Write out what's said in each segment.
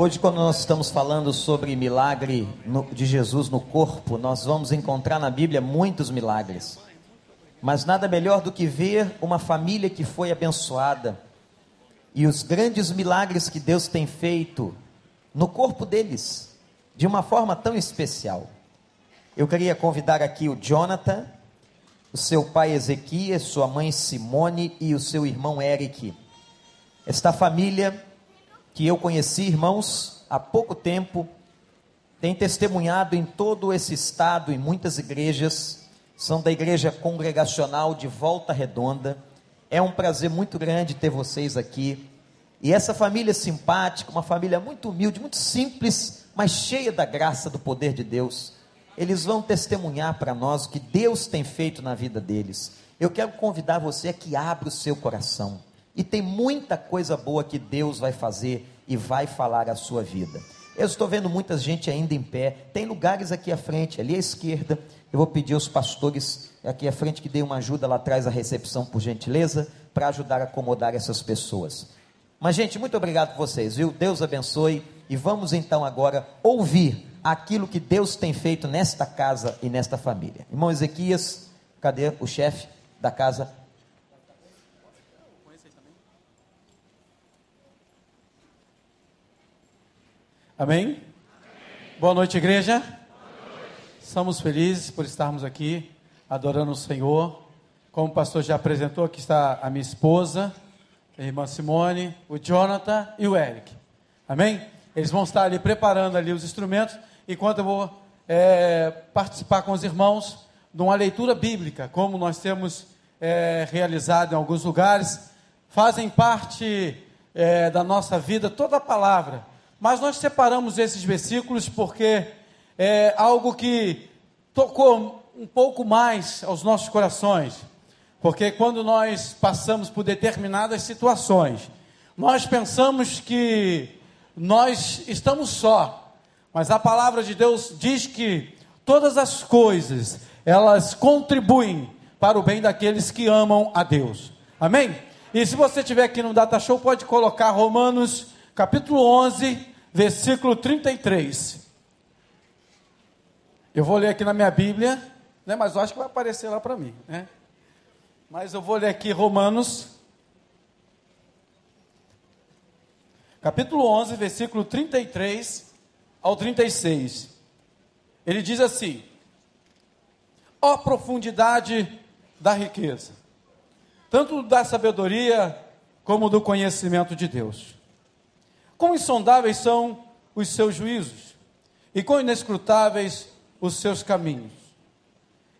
Hoje, quando nós estamos falando sobre milagre de Jesus no corpo, nós vamos encontrar na Bíblia muitos milagres. Mas nada melhor do que ver uma família que foi abençoada e os grandes milagres que Deus tem feito no corpo deles, de uma forma tão especial. Eu queria convidar aqui o Jonathan, o seu pai Ezequias, sua mãe Simone e o seu irmão Eric. Esta família que eu conheci, irmãos, há pouco tempo, tem testemunhado em todo esse estado, em muitas igrejas, são da igreja congregacional de Volta Redonda. É um prazer muito grande ter vocês aqui. E essa família simpática, uma família muito humilde, muito simples, mas cheia da graça, do poder de Deus. Eles vão testemunhar para nós o que Deus tem feito na vida deles. Eu quero convidar você a que abra o seu coração. E tem muita coisa boa que Deus vai fazer e vai falar à sua vida. Eu estou vendo muita gente ainda em pé. Tem lugares aqui à frente, ali à esquerda. Eu vou pedir aos pastores aqui à frente que deem uma ajuda lá atrás à recepção, por gentileza, para ajudar a acomodar essas pessoas. Mas, gente, muito obrigado por vocês, viu? Deus abençoe. E vamos então agora ouvir aquilo que Deus tem feito nesta casa e nesta família. Irmão Ezequias, cadê o chefe da casa? Amém? Amém? Boa noite, igreja. Boa noite. Somos felizes por estarmos aqui adorando o Senhor. Como o pastor já apresentou, aqui está a minha esposa, a irmã Simone, o Jonathan e o Eric. Amém? Eles vão estar ali preparando ali os instrumentos, enquanto eu vou é, participar com os irmãos de uma leitura bíblica, como nós temos é, realizado em alguns lugares, fazem parte é, da nossa vida toda a palavra mas nós separamos esses versículos porque é algo que tocou um pouco mais aos nossos corações. Porque quando nós passamos por determinadas situações, nós pensamos que nós estamos só. Mas a palavra de Deus diz que todas as coisas, elas contribuem para o bem daqueles que amam a Deus. Amém? E se você tiver aqui no Data Show, pode colocar Romanos capítulo 11, versículo 33. Eu vou ler aqui na minha Bíblia, né, mas eu acho que vai aparecer lá para mim. Né? Mas eu vou ler aqui Romanos, capítulo 11, versículo 33 ao 36. Ele diz assim: Ó profundidade da riqueza, tanto da sabedoria como do conhecimento de Deus. Quão insondáveis são os seus juízos, e quão inescrutáveis os seus caminhos.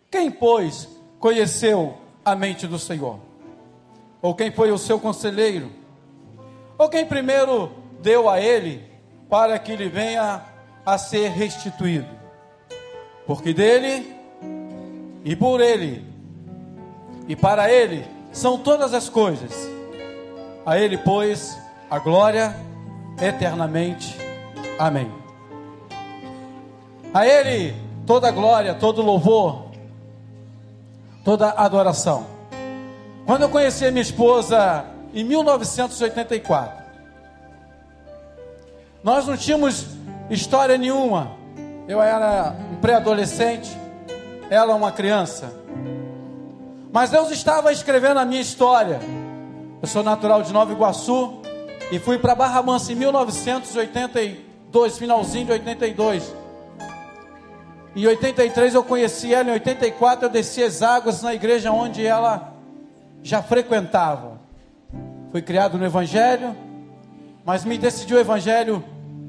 Quem, pois, conheceu a mente do Senhor? Ou quem foi o seu conselheiro? Ou quem primeiro deu a ele para que lhe venha a ser restituído? Porque dele e por ele e para ele são todas as coisas. A ele, pois, a glória eternamente. Amém. A Ele toda glória, todo louvor, toda adoração. Quando eu conheci a minha esposa em 1984, nós não tínhamos história nenhuma. Eu era um pré-adolescente, ela uma criança. Mas Deus estava escrevendo a minha história. Eu sou natural de Nova Iguaçu, e fui para Barra Mansa em 1982, finalzinho de 82. Em 83 eu conheci ela, em 84 eu desci as águas na igreja onde ela já frequentava. Fui criado no Evangelho, mas me decidiu o Evangelho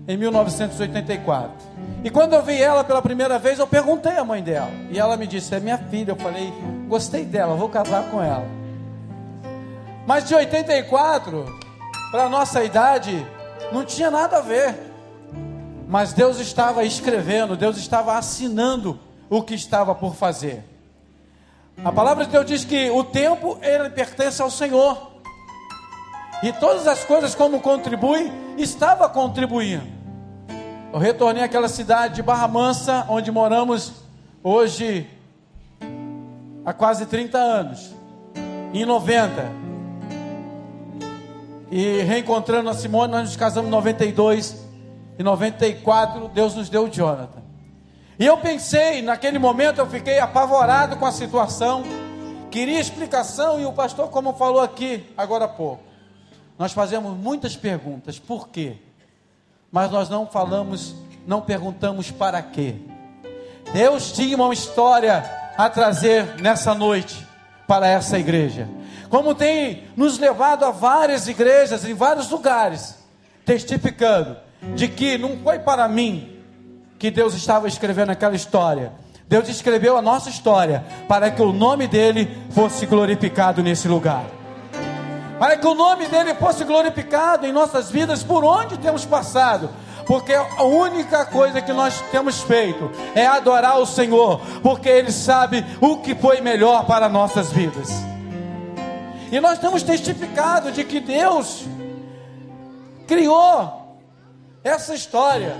em 1984. E quando eu vi ela pela primeira vez, eu perguntei à mãe dela. E ela me disse: É minha filha. Eu falei: Gostei dela, vou casar com ela. Mas de 84 para a nossa idade, não tinha nada a ver. Mas Deus estava escrevendo, Deus estava assinando o que estava por fazer. A palavra de Deus diz que o tempo ele pertence ao Senhor. E todas as coisas como contribui, estava contribuindo. Eu retornei àquela cidade de Barra Mansa, onde moramos hoje há quase 30 anos. Em 90, e reencontrando a Simone, nós nos casamos em 92. Em 94, Deus nos deu o Jonathan. E eu pensei, naquele momento eu fiquei apavorado com a situação, queria explicação, e o pastor, como falou aqui agora há pouco, nós fazemos muitas perguntas, por quê? Mas nós não falamos, não perguntamos para quê. Deus tinha uma história a trazer nessa noite para essa igreja. Como tem nos levado a várias igrejas em vários lugares, testificando de que não foi para mim que Deus estava escrevendo aquela história. Deus escreveu a nossa história para que o nome dele fosse glorificado nesse lugar. Para que o nome dele fosse glorificado em nossas vidas por onde temos passado, porque a única coisa que nós temos feito é adorar o Senhor, porque Ele sabe o que foi melhor para nossas vidas. E nós temos testificado de que Deus criou essa história,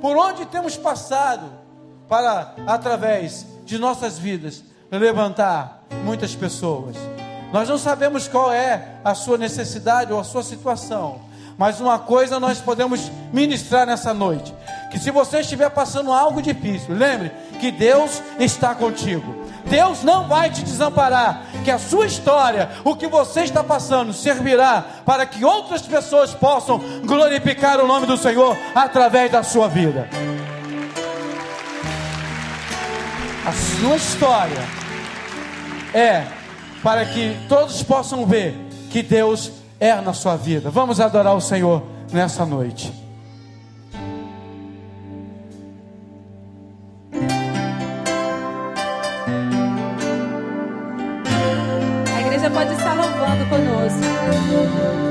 por onde temos passado, para, através de nossas vidas, levantar muitas pessoas. Nós não sabemos qual é a sua necessidade ou a sua situação, mas uma coisa nós podemos ministrar nessa noite: que se você estiver passando algo difícil, lembre que Deus está contigo. Deus não vai te desamparar, que a sua história, o que você está passando, servirá para que outras pessoas possam glorificar o nome do Senhor através da sua vida. A sua história é para que todos possam ver que Deus é na sua vida. Vamos adorar o Senhor nessa noite. Conosco. que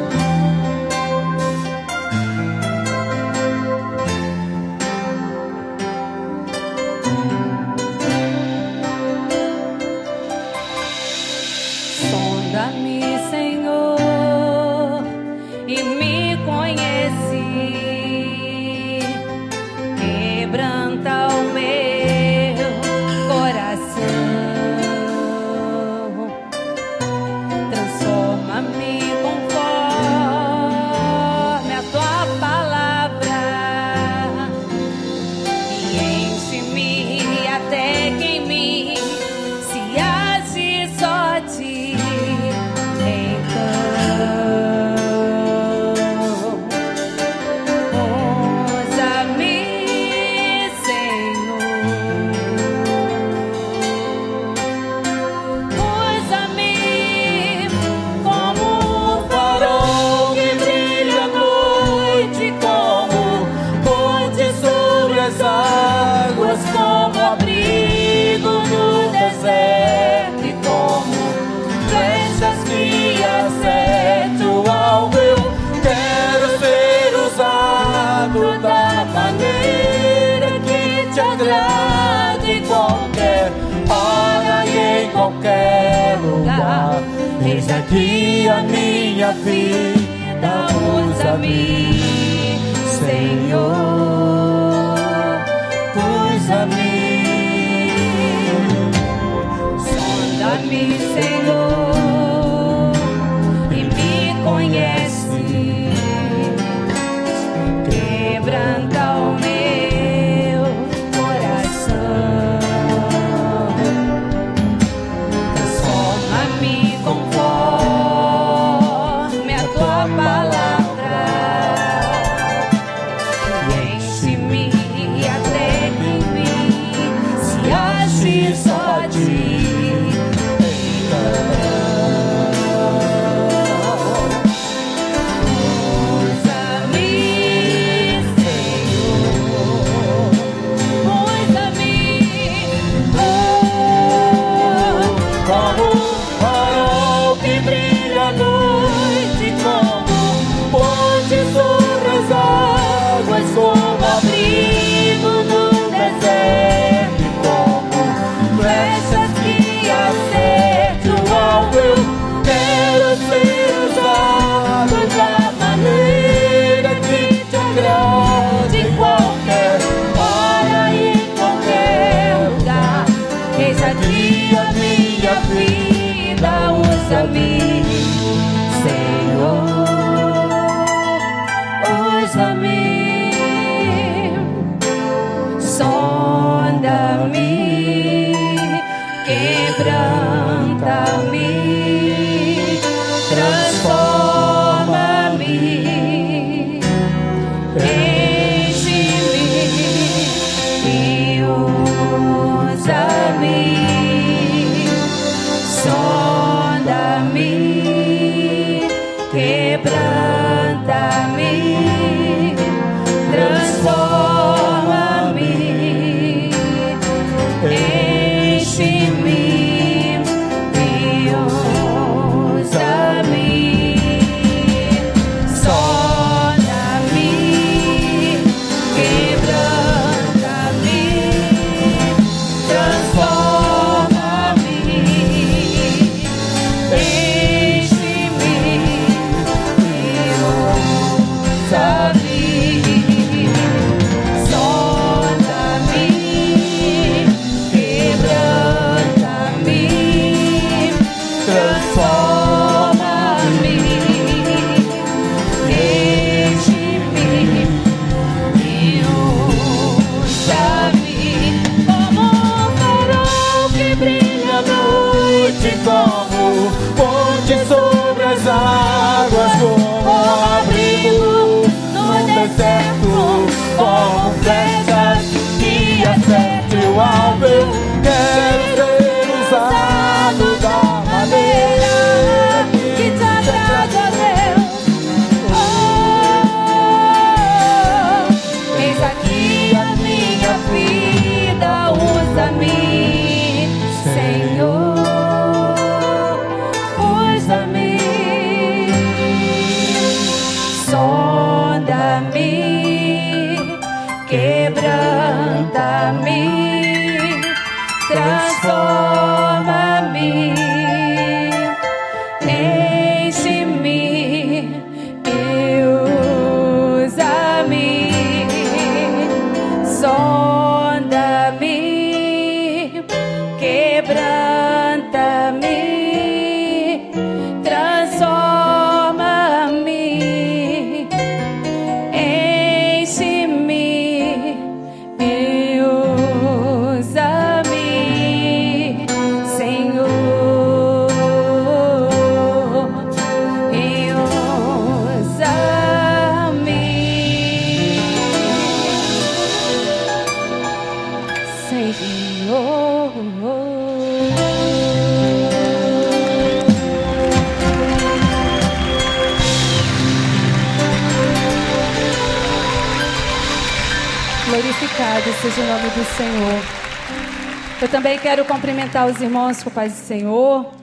cumprimentar os irmãos com o Pai do Senhor.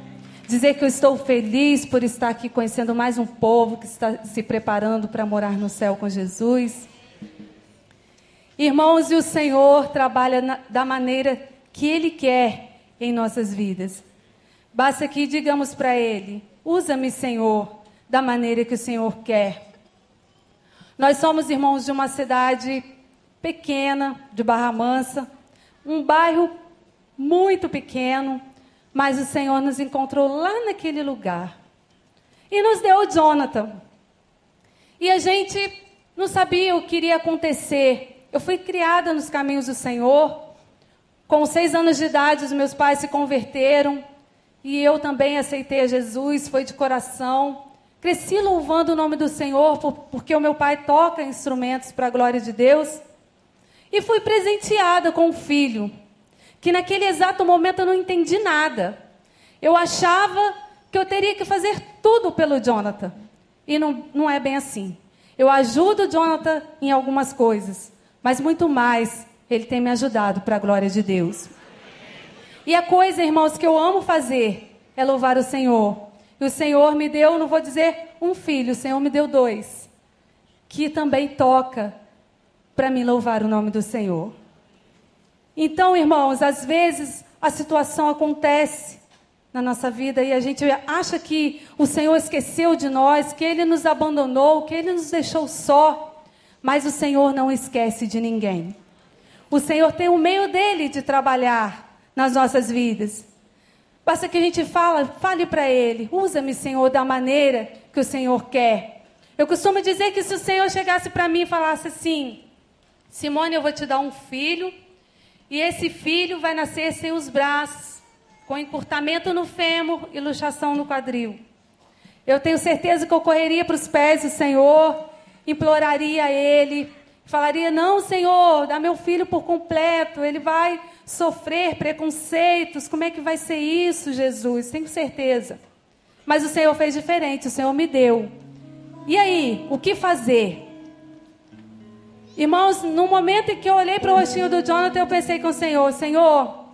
Dizer que eu estou feliz por estar aqui conhecendo mais um povo que está se preparando para morar no céu com Jesus. Irmãos, e o Senhor trabalha na, da maneira que Ele quer em nossas vidas. Basta que digamos para Ele: usa-me, Senhor, da maneira que o Senhor quer. Nós somos irmãos de uma cidade pequena, de Barra Mansa, um bairro muito pequeno, mas o Senhor nos encontrou lá naquele lugar e nos deu o Jonathan. E a gente não sabia o que iria acontecer. Eu fui criada nos caminhos do Senhor. Com seis anos de idade, os meus pais se converteram e eu também aceitei a Jesus, foi de coração. Cresci louvando o nome do Senhor, porque o meu pai toca instrumentos para a glória de Deus. E fui presenteada com um filho, que naquele exato momento eu não entendi nada. Eu achava que eu teria que fazer tudo pelo Jonathan. E não, não é bem assim. Eu ajudo o Jonathan em algumas coisas, mas muito mais ele tem me ajudado para a glória de Deus. E a coisa, irmãos, que eu amo fazer é louvar o Senhor. E o Senhor me deu, não vou dizer um filho, o Senhor me deu dois, que também toca para me louvar o nome do Senhor. Então, irmãos, às vezes a situação acontece na nossa vida e a gente acha que o Senhor esqueceu de nós, que Ele nos abandonou, que Ele nos deixou só. Mas o Senhor não esquece de ninguém. O Senhor tem o um meio dele de trabalhar nas nossas vidas. Basta que a gente fala, fale para Ele, usa-me, Senhor, da maneira que o Senhor quer. Eu costumo dizer que se o Senhor chegasse para mim e falasse assim, Simone, eu vou te dar um filho, e esse filho vai nascer sem os braços, com encurtamento no fêmur e luxação no quadril. Eu tenho certeza que eu correria para os pés do Senhor, imploraria a Ele, falaria: Não, Senhor, dá meu filho por completo, ele vai sofrer preconceitos, como é que vai ser isso, Jesus? Tenho certeza. Mas o Senhor fez diferente, o Senhor me deu. E aí, o que fazer? Irmãos, no momento em que eu olhei para o rostinho do Jonathan, eu pensei com o Senhor: Senhor,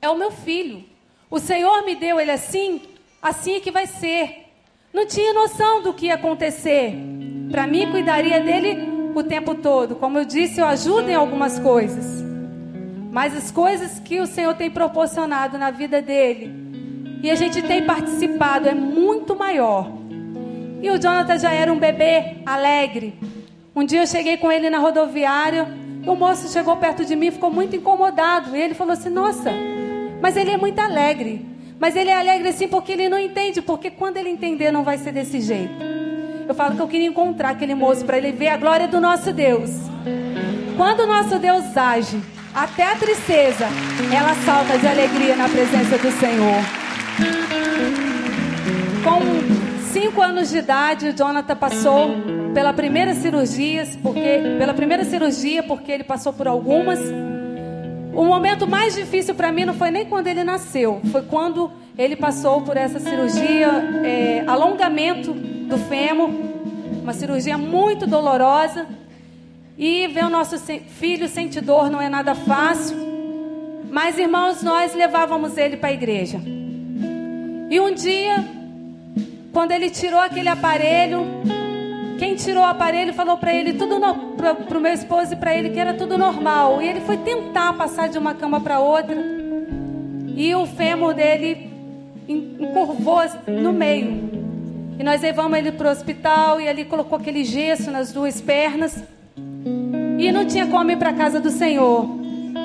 é o meu filho. O Senhor me deu ele assim, assim é que vai ser. Não tinha noção do que ia acontecer. Para mim, cuidaria dele o tempo todo. Como eu disse, eu ajudo em algumas coisas. Mas as coisas que o Senhor tem proporcionado na vida dele e a gente tem participado é muito maior. E o Jonathan já era um bebê alegre. Um dia eu cheguei com ele na rodoviária. O moço chegou perto de mim, ficou muito incomodado. E ele falou assim: Nossa, mas ele é muito alegre. Mas ele é alegre assim porque ele não entende, porque quando ele entender não vai ser desse jeito. Eu falo que eu queria encontrar aquele moço para ele ver a glória do nosso Deus. Quando o nosso Deus age, até a tristeza, ela salta de alegria na presença do Senhor. Com cinco anos de idade, o Jonathan passou pela primeira cirurgia, porque pela primeira cirurgia, porque ele passou por algumas. O momento mais difícil para mim não foi nem quando ele nasceu, foi quando ele passou por essa cirurgia, é, alongamento do fêmur, uma cirurgia muito dolorosa. E ver o nosso filho sentir dor não é nada fácil. Mas, irmãos, nós levávamos ele para a igreja. E um dia, quando ele tirou aquele aparelho, quem tirou o aparelho falou para ele, tudo para o meu esposo e para ele, que era tudo normal. E ele foi tentar passar de uma cama para outra. E o fêmur dele encurvou no meio. E nós levamos ele para o hospital e ali colocou aquele gesso nas duas pernas. E não tinha como ir para casa do Senhor.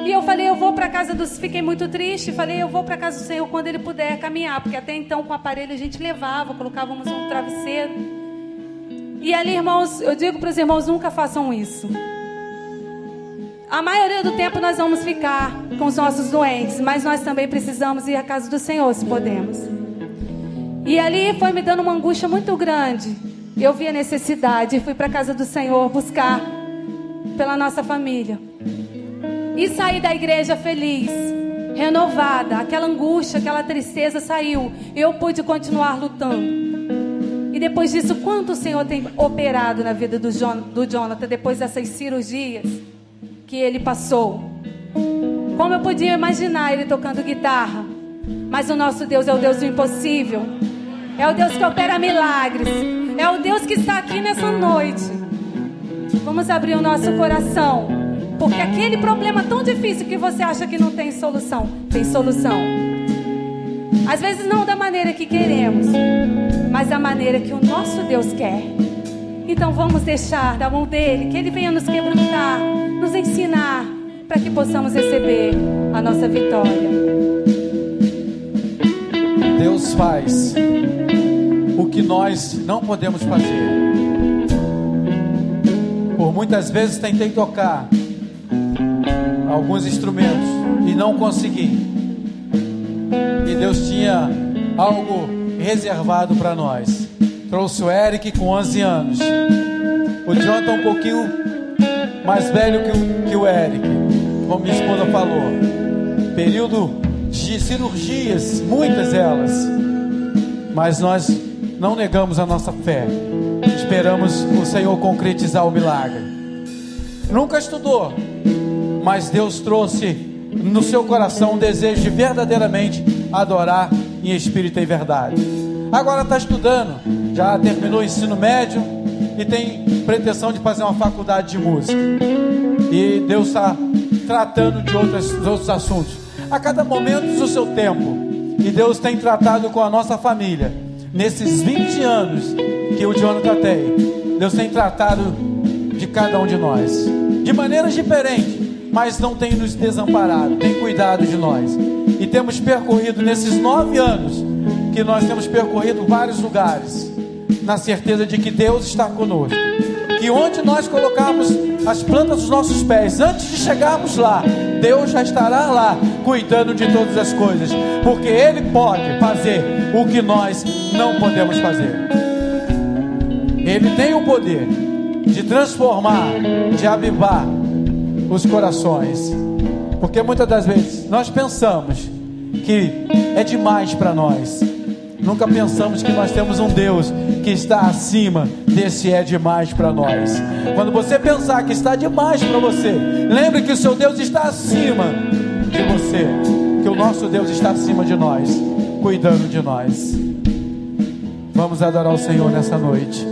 E eu falei, eu vou para casa dos. Fiquei muito triste. Falei, eu vou para casa do Senhor quando ele puder caminhar. Porque até então, com o aparelho, a gente levava, colocávamos um travesseiro. E ali, irmãos, eu digo para os irmãos: nunca façam isso. A maioria do tempo nós vamos ficar com os nossos doentes, mas nós também precisamos ir à casa do Senhor, se podemos. E ali foi me dando uma angústia muito grande. Eu vi a necessidade e fui para a casa do Senhor buscar pela nossa família. E saí da igreja feliz, renovada. Aquela angústia, aquela tristeza saiu. Eu pude continuar lutando. E depois disso, quanto o Senhor tem operado na vida do, John, do Jonathan depois dessas cirurgias que ele passou? Como eu podia imaginar ele tocando guitarra? Mas o nosso Deus é o Deus do impossível. É o Deus que opera milagres. É o Deus que está aqui nessa noite. Vamos abrir o nosso coração. Porque aquele problema tão difícil que você acha que não tem solução, tem solução. Às vezes não da maneira que queremos, mas da maneira que o nosso Deus quer. Então vamos deixar da mão dele que ele venha nos quebrantar, nos ensinar, para que possamos receber a nossa vitória. Deus faz o que nós não podemos fazer. Por muitas vezes tentei tocar alguns instrumentos e não consegui. Deus tinha algo reservado para nós. Trouxe o Eric com 11 anos. O Jonathan um pouquinho mais velho que o, que o Eric, como minha esposa falou. Período de cirurgias, muitas elas. Mas nós não negamos a nossa fé. Esperamos o Senhor concretizar o milagre. Nunca estudou, mas Deus trouxe no seu coração um desejo de verdadeiramente adorar em espírito e verdade. Agora está estudando, já terminou o ensino médio e tem pretensão de fazer uma faculdade de música. E Deus está tratando de outros, outros assuntos. A cada momento do seu tempo. E Deus tem tratado com a nossa família. Nesses 20 anos que o Jonathan tem, Deus tem tratado de cada um de nós. De maneiras diferentes mas não tem nos desamparado, tem cuidado de nós. E temos percorrido nesses nove anos que nós temos percorrido vários lugares, na certeza de que Deus está conosco. Que onde nós colocarmos as plantas dos nossos pés, antes de chegarmos lá, Deus já estará lá cuidando de todas as coisas, porque Ele pode fazer o que nós não podemos fazer. Ele tem o poder de transformar, de avivar os corações, porque muitas das vezes nós pensamos que é demais para nós. Nunca pensamos que nós temos um Deus que está acima desse é demais para nós. Quando você pensar que está demais para você, lembre que o seu Deus está acima de você, que o nosso Deus está acima de nós, cuidando de nós. Vamos adorar o Senhor nessa noite.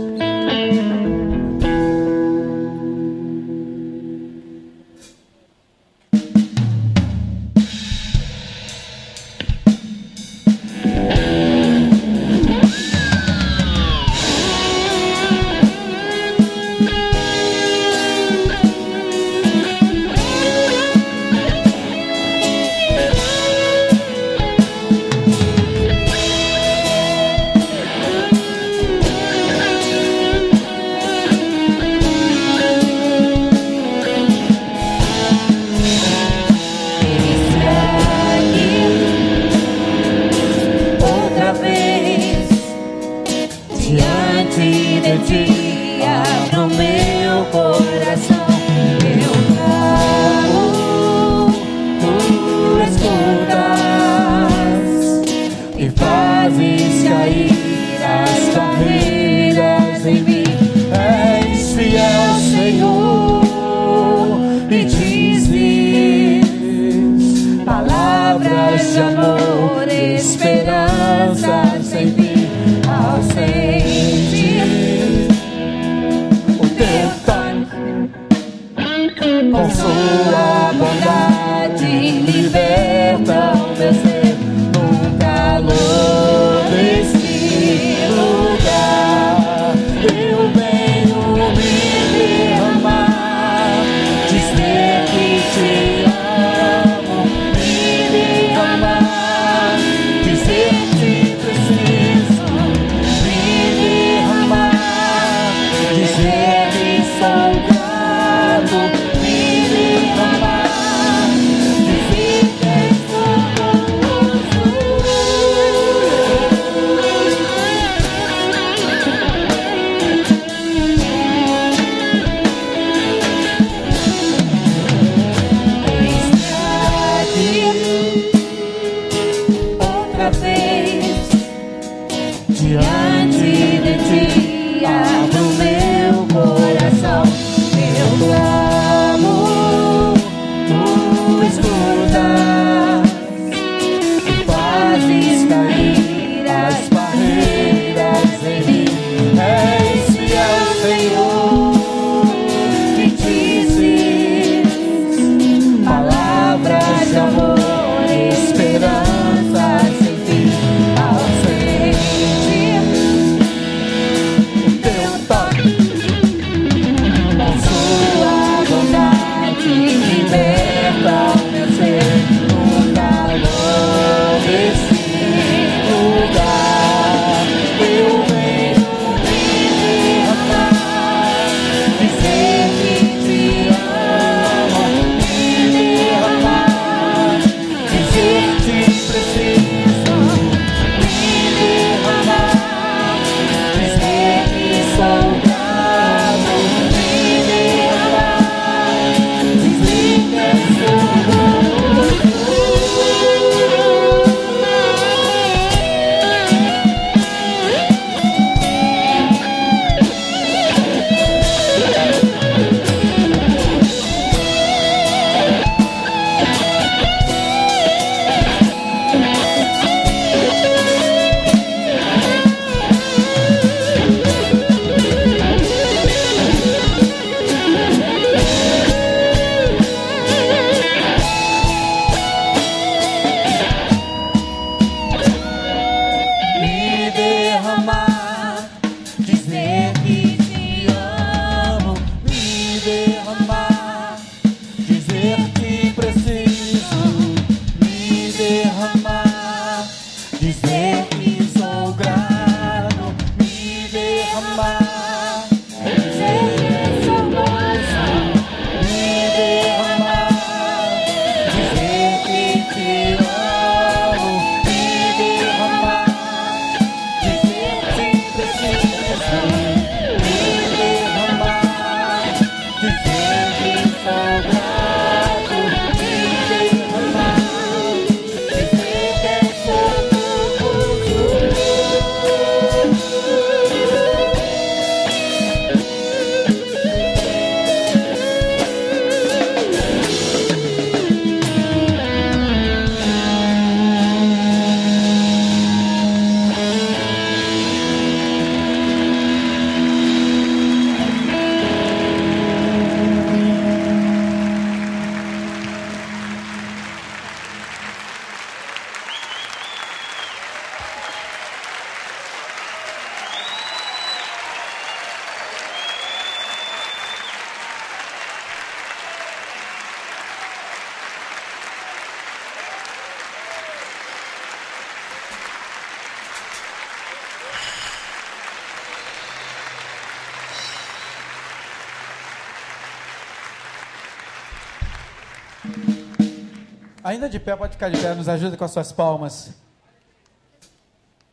Ainda de pé, pode ficar de pé, nos ajuda com as suas palmas.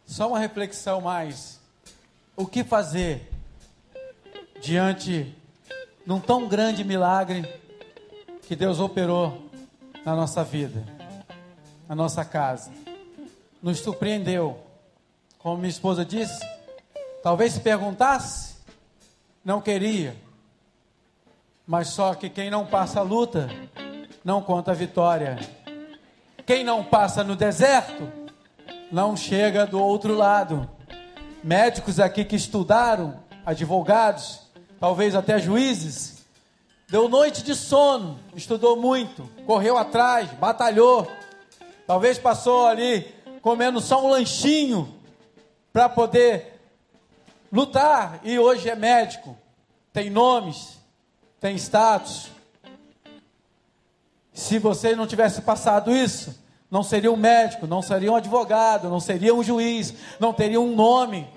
Só uma reflexão mais. O que fazer diante de um tão grande milagre que Deus operou na nossa vida, na nossa casa? Nos surpreendeu. Como minha esposa disse, talvez se perguntasse, não queria. Mas só que quem não passa a luta, não conta a vitória. Quem não passa no deserto, não chega do outro lado. Médicos aqui que estudaram, advogados, talvez até juízes, deu noite de sono, estudou muito, correu atrás, batalhou. Talvez passou ali comendo só um lanchinho para poder lutar e hoje é médico, tem nomes, tem status. Se você não tivesse passado isso, não seria um médico, não seria um advogado, não seria um juiz, não teria um nome.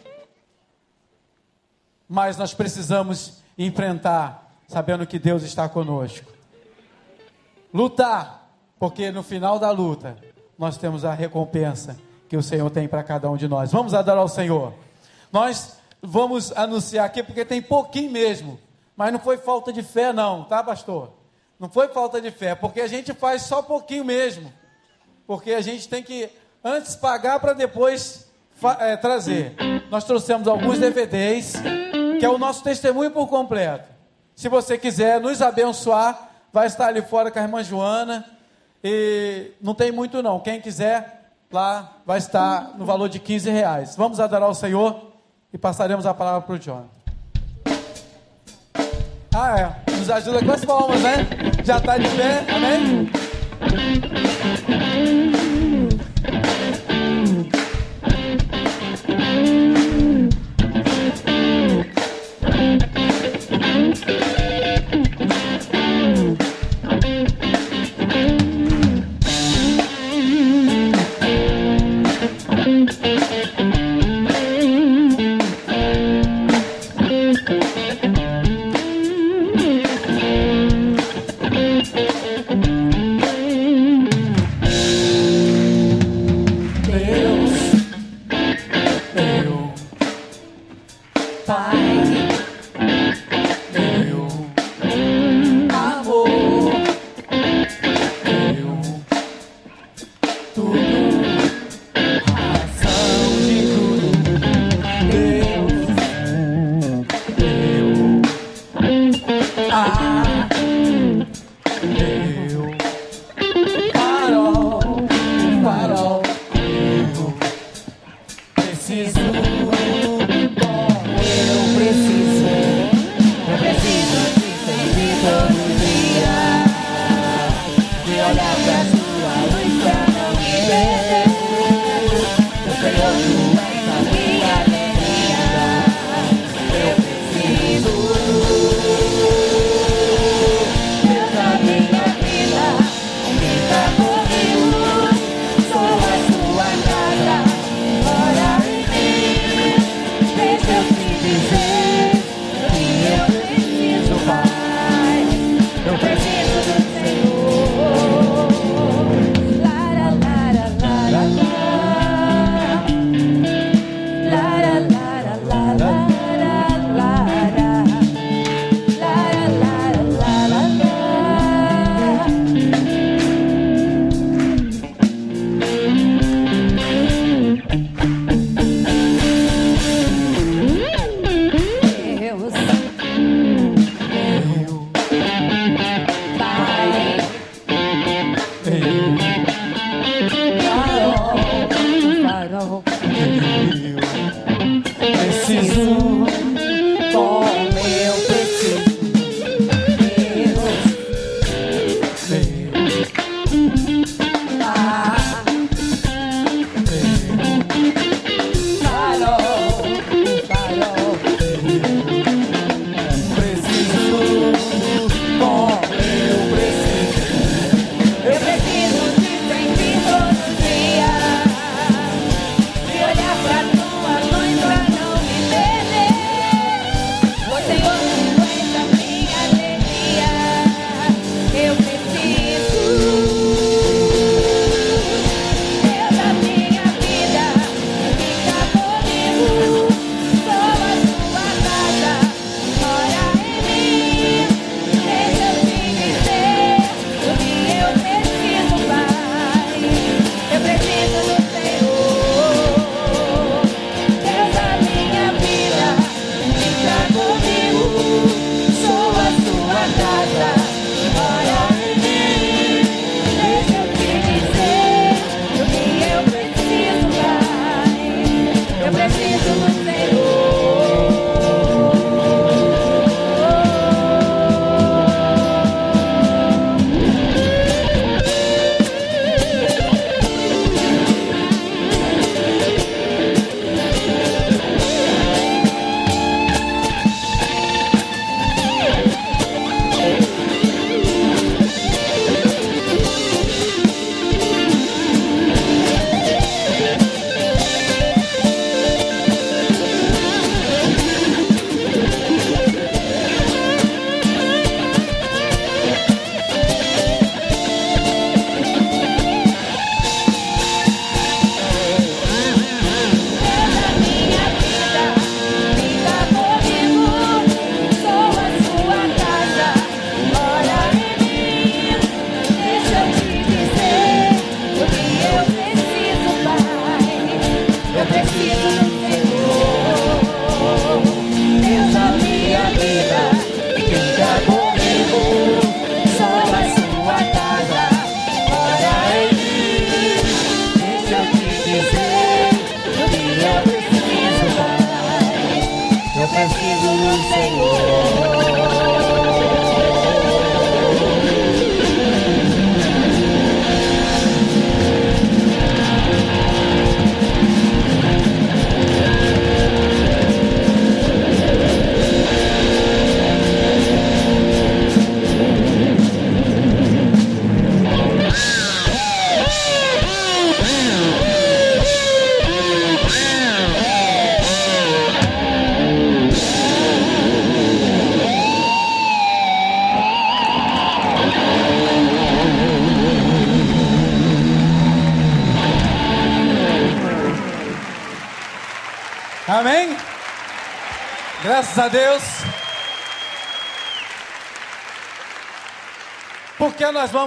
Mas nós precisamos enfrentar, sabendo que Deus está conosco. Lutar, porque no final da luta, nós temos a recompensa que o Senhor tem para cada um de nós. Vamos adorar ao Senhor. Nós vamos anunciar aqui, porque tem pouquinho mesmo. Mas não foi falta de fé, não, tá, pastor? Não foi falta de fé, porque a gente faz só pouquinho mesmo. Porque a gente tem que antes pagar para depois é, trazer. Nós trouxemos alguns DVDs, que é o nosso testemunho por completo. Se você quiser nos abençoar, vai estar ali fora com a irmã Joana. E não tem muito não. Quem quiser, lá vai estar no valor de 15 reais. Vamos adorar o Senhor e passaremos a palavra para o John. Ah, é. Nos ajuda com as palmas, né? Já está de pé, amém?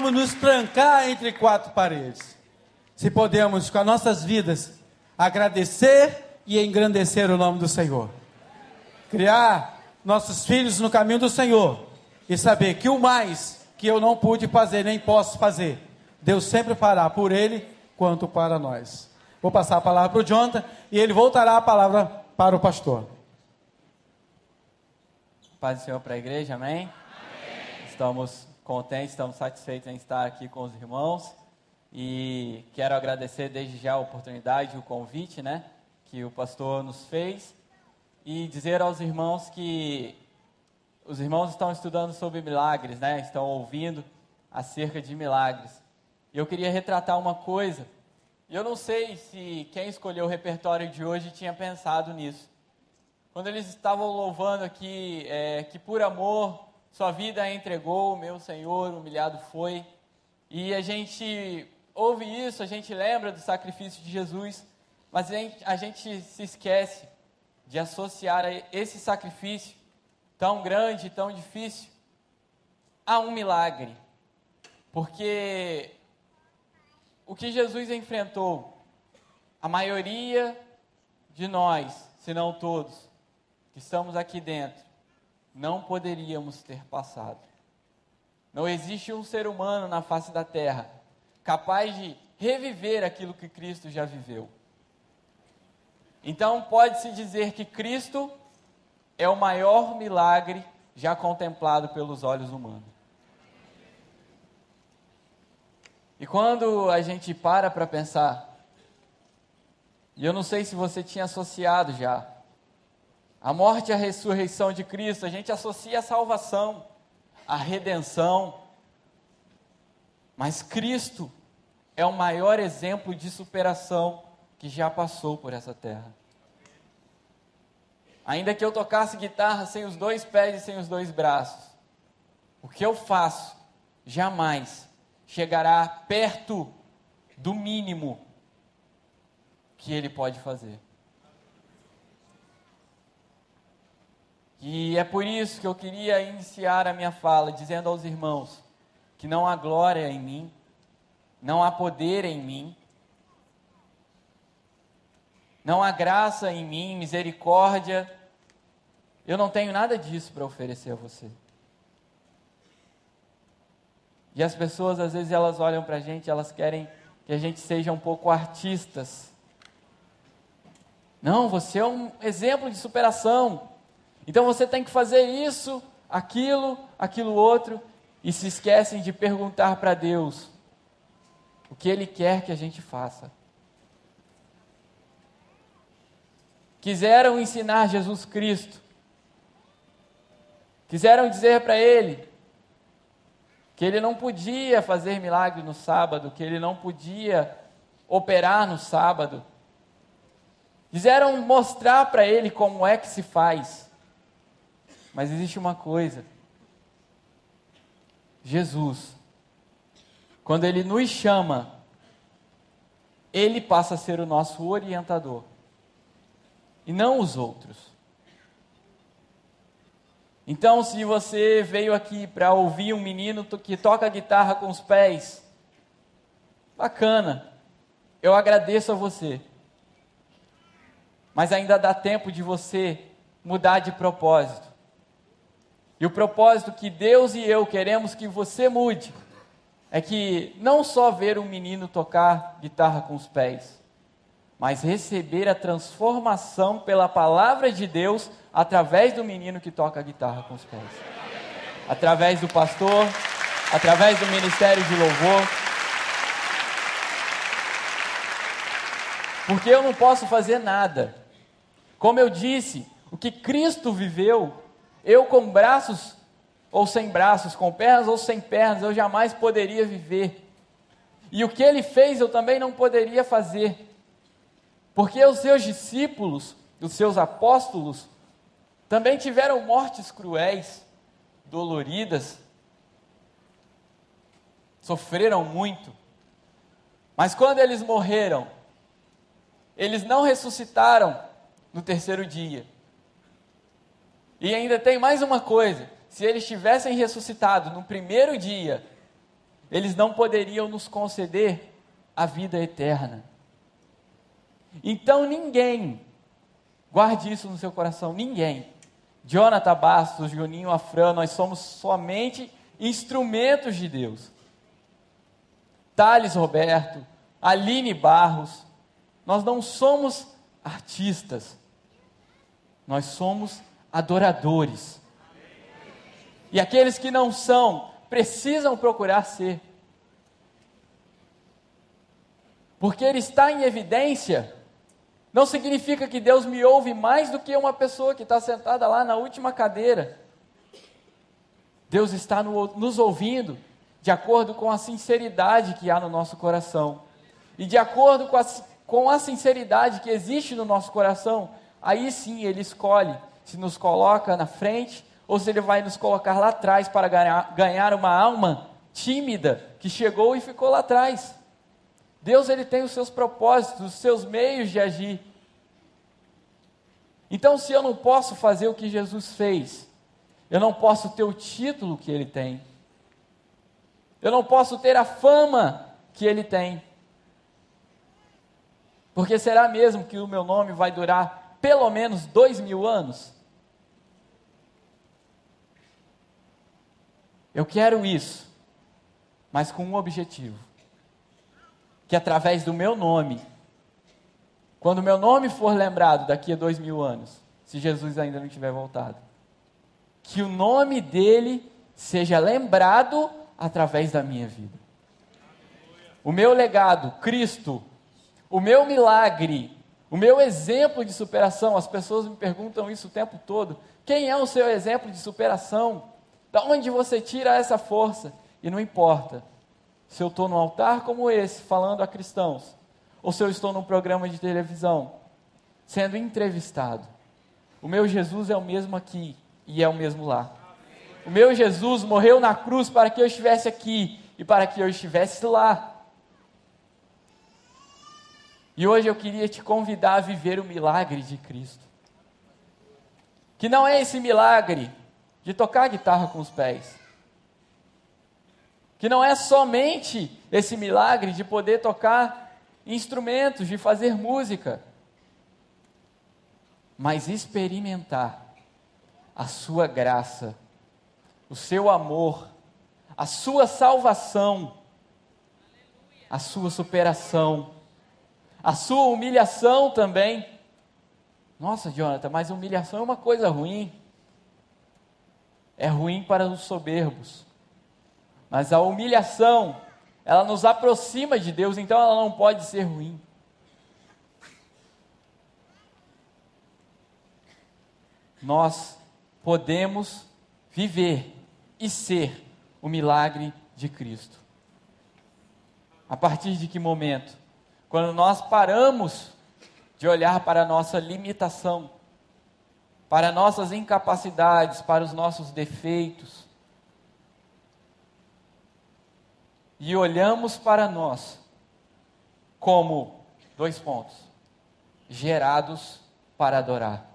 Vamos nos trancar entre quatro paredes. Se podemos, com as nossas vidas, agradecer e engrandecer o nome do Senhor. Criar nossos filhos no caminho do Senhor. E saber que o mais que eu não pude fazer, nem posso fazer, Deus sempre fará por ele quanto para nós. Vou passar a palavra para o Jonathan e ele voltará a palavra para o pastor. Paz do Senhor para a igreja, amém? amém? Estamos contentes, estamos satisfeitos em estar aqui com os irmãos e quero agradecer desde já a oportunidade, o convite, né, que o pastor nos fez e dizer aos irmãos que os irmãos estão estudando sobre milagres, né, estão ouvindo acerca de milagres. E eu queria retratar uma coisa. Eu não sei se quem escolheu o repertório de hoje tinha pensado nisso. Quando eles estavam louvando aqui, é, que por amor sua vida entregou, meu Senhor, humilhado foi. E a gente ouve isso, a gente lembra do sacrifício de Jesus, mas a gente, a gente se esquece de associar esse sacrifício tão grande, tão difícil, a um milagre. Porque o que Jesus enfrentou, a maioria de nós, se não todos, que estamos aqui dentro, não poderíamos ter passado. Não existe um ser humano na face da terra capaz de reviver aquilo que Cristo já viveu. Então, pode-se dizer que Cristo é o maior milagre já contemplado pelos olhos humanos. E quando a gente para para pensar, e eu não sei se você tinha associado já, a morte e a ressurreição de Cristo, a gente associa a salvação, a redenção. Mas Cristo é o maior exemplo de superação que já passou por essa terra. Ainda que eu tocasse guitarra sem os dois pés e sem os dois braços, o que eu faço jamais chegará perto do mínimo que ele pode fazer. E é por isso que eu queria iniciar a minha fala dizendo aos irmãos que não há glória em mim, não há poder em mim, não há graça em mim, misericórdia. Eu não tenho nada disso para oferecer a você. E as pessoas, às vezes, elas olham para a gente, elas querem que a gente seja um pouco artistas. Não, você é um exemplo de superação. Então você tem que fazer isso, aquilo, aquilo outro, e se esquecem de perguntar para Deus o que Ele quer que a gente faça. Quiseram ensinar Jesus Cristo, quiseram dizer para Ele que Ele não podia fazer milagre no sábado, que Ele não podia operar no sábado. Quiseram mostrar para Ele como é que se faz. Mas existe uma coisa. Jesus, quando Ele nos chama, Ele passa a ser o nosso orientador. E não os outros. Então, se você veio aqui para ouvir um menino que toca guitarra com os pés, bacana, eu agradeço a você. Mas ainda dá tempo de você mudar de propósito. E o propósito que Deus e eu queremos que você mude é que não só ver um menino tocar guitarra com os pés, mas receber a transformação pela palavra de Deus através do menino que toca guitarra com os pés. Através do pastor, através do ministério de louvor. Porque eu não posso fazer nada. Como eu disse, o que Cristo viveu eu com braços ou sem braços, com pernas ou sem pernas, eu jamais poderia viver. E o que ele fez eu também não poderia fazer. Porque os seus discípulos, os seus apóstolos, também tiveram mortes cruéis, doloridas, sofreram muito. Mas quando eles morreram, eles não ressuscitaram no terceiro dia. E ainda tem mais uma coisa: se eles tivessem ressuscitado no primeiro dia, eles não poderiam nos conceder a vida eterna. Então ninguém, guarde isso no seu coração, ninguém, Jonathan Bastos, Juninho Afran, nós somos somente instrumentos de Deus. Thales Roberto, Aline Barros, nós não somos artistas, nós somos adoradores. E aqueles que não são, precisam procurar ser. Porque ele está em evidência, não significa que Deus me ouve mais do que uma pessoa que está sentada lá na última cadeira. Deus está no, nos ouvindo de acordo com a sinceridade que há no nosso coração. E de acordo com a, com a sinceridade que existe no nosso coração, aí sim Ele escolhe se nos coloca na frente ou se Ele vai nos colocar lá atrás para ganhar, ganhar uma alma tímida que chegou e ficou lá atrás. Deus ele tem os seus propósitos, os seus meios de agir. Então, se eu não posso fazer o que Jesus fez, eu não posso ter o título que ele tem, eu não posso ter a fama que ele tem, porque será mesmo que o meu nome vai durar pelo menos dois mil anos? Eu quero isso, mas com um objetivo: que através do meu nome, quando o meu nome for lembrado daqui a dois mil anos, se Jesus ainda não tiver voltado, que o nome dele seja lembrado através da minha vida. O meu legado, Cristo, o meu milagre, o meu exemplo de superação, as pessoas me perguntam isso o tempo todo. Quem é o seu exemplo de superação? Da onde você tira essa força? E não importa se eu estou num altar como esse, falando a cristãos, ou se eu estou num programa de televisão, sendo entrevistado. O meu Jesus é o mesmo aqui e é o mesmo lá. O meu Jesus morreu na cruz para que eu estivesse aqui e para que eu estivesse lá. E hoje eu queria te convidar a viver o milagre de Cristo. Que não é esse milagre de tocar guitarra com os pés. Que não é somente esse milagre de poder tocar instrumentos, de fazer música, mas experimentar a sua graça, o seu amor, a sua salvação, a sua superação, a sua humilhação também. Nossa, Jonathan, mas humilhação é uma coisa ruim é ruim para os soberbos. Mas a humilhação, ela nos aproxima de Deus, então ela não pode ser ruim. Nós podemos viver e ser o milagre de Cristo. A partir de que momento? Quando nós paramos de olhar para a nossa limitação para nossas incapacidades, para os nossos defeitos. E olhamos para nós como dois pontos: gerados para adorar,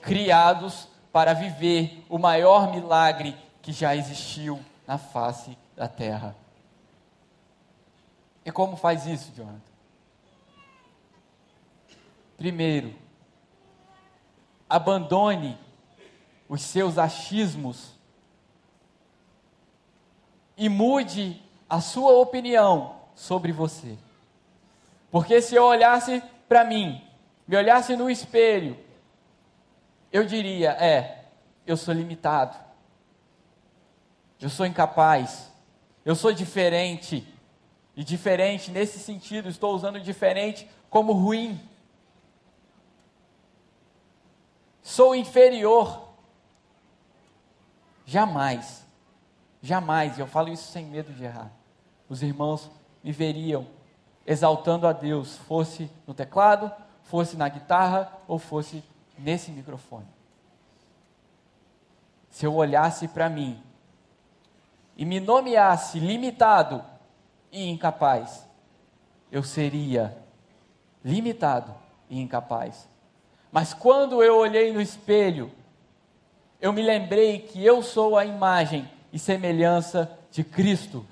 criados para viver o maior milagre que já existiu na face da terra. E como faz isso, Jonathan? Primeiro, abandone os seus achismos e mude a sua opinião sobre você. Porque se eu olhasse para mim, me olhasse no espelho, eu diria: é, eu sou limitado, eu sou incapaz, eu sou diferente. E diferente nesse sentido, estou usando diferente como ruim. Sou inferior. Jamais, jamais, eu falo isso sem medo de errar. Os irmãos me veriam exaltando a Deus, fosse no teclado, fosse na guitarra ou fosse nesse microfone. Se eu olhasse para mim e me nomeasse limitado e incapaz, eu seria limitado e incapaz. Mas quando eu olhei no espelho eu me lembrei que eu sou a imagem e semelhança de Cristo.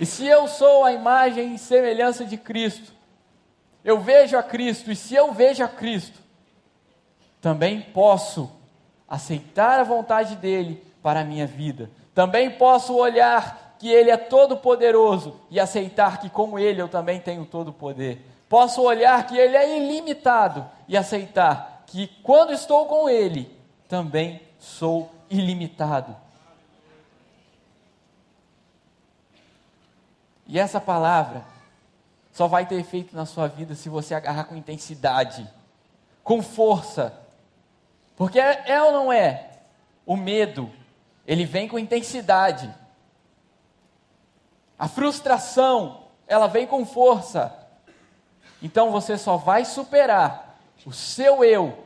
E se eu sou a imagem e semelhança de Cristo, eu vejo a Cristo, e se eu vejo a Cristo, também posso aceitar a vontade dele para a minha vida. Também posso olhar que ele é todo poderoso e aceitar que como ele eu também tenho todo o poder. Posso olhar que ele é ilimitado e aceitar que quando estou com ele, também sou ilimitado. E essa palavra só vai ter efeito na sua vida se você agarrar com intensidade, com força. Porque é, é ou não é? O medo, ele vem com intensidade. A frustração, ela vem com força. Então você só vai superar o seu eu,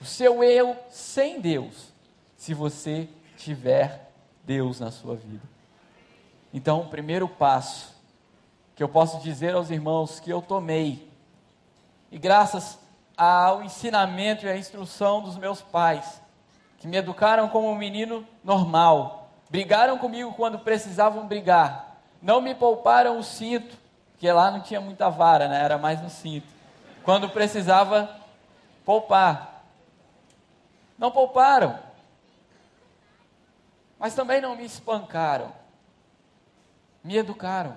o seu eu sem Deus, se você tiver Deus na sua vida. Então, o primeiro passo que eu posso dizer aos irmãos que eu tomei, e graças ao ensinamento e à instrução dos meus pais, que me educaram como um menino normal, brigaram comigo quando precisavam brigar, não me pouparam o cinto, porque lá não tinha muita vara, né? era mais no cinto, quando precisava poupar. Não pouparam, mas também não me espancaram me educaram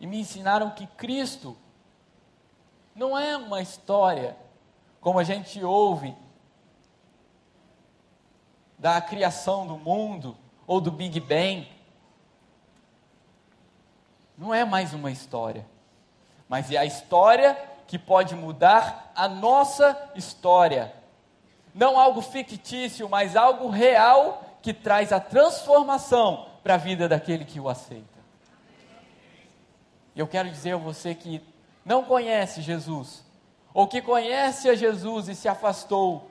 e me ensinaram que Cristo não é uma história como a gente ouve da criação do mundo ou do Big Bang. Não é mais uma história, mas é a história que pode mudar a nossa história. Não algo fictício, mas algo real que traz a transformação para a vida daquele que o aceita. Eu quero dizer a você que não conhece Jesus, ou que conhece a Jesus e se afastou,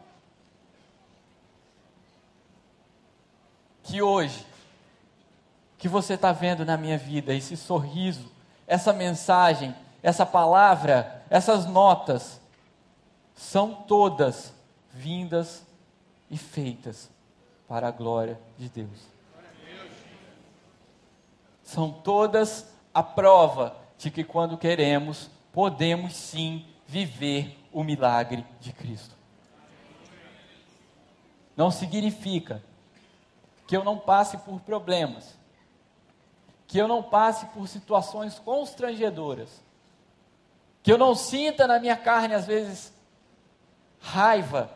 que hoje, que você está vendo na minha vida, esse sorriso, essa mensagem, essa palavra, essas notas, são todas vindas e feitas para a glória de Deus são todas a prova de que quando queremos, podemos sim viver o milagre de Cristo. Não significa que eu não passe por problemas, que eu não passe por situações constrangedoras, que eu não sinta na minha carne às vezes raiva,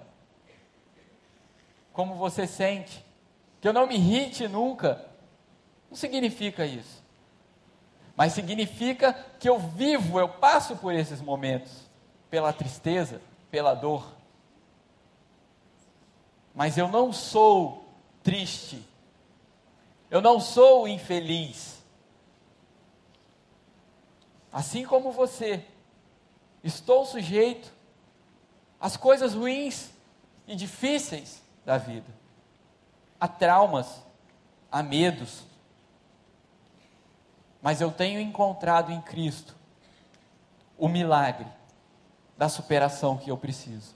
como você sente, que eu não me irrite nunca, não significa isso. Mas significa que eu vivo, eu passo por esses momentos, pela tristeza, pela dor. Mas eu não sou triste. Eu não sou infeliz. Assim como você, estou sujeito às coisas ruins e difíceis da vida, a traumas, a medos, mas eu tenho encontrado em Cristo o milagre da superação que eu preciso.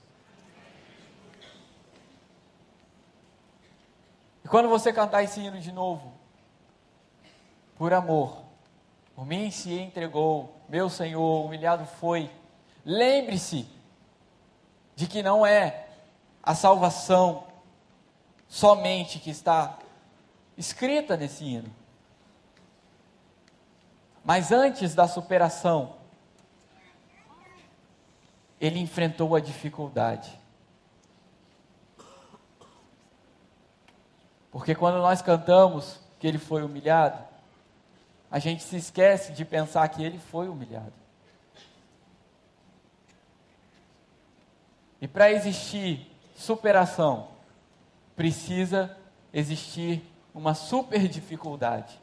E quando você cantar esse hino de novo, por amor, por mim se entregou, meu Senhor, humilhado foi. Lembre-se de que não é a salvação somente que está escrita nesse hino. Mas antes da superação, ele enfrentou a dificuldade. Porque quando nós cantamos que ele foi humilhado, a gente se esquece de pensar que ele foi humilhado. E para existir superação, precisa existir uma super dificuldade.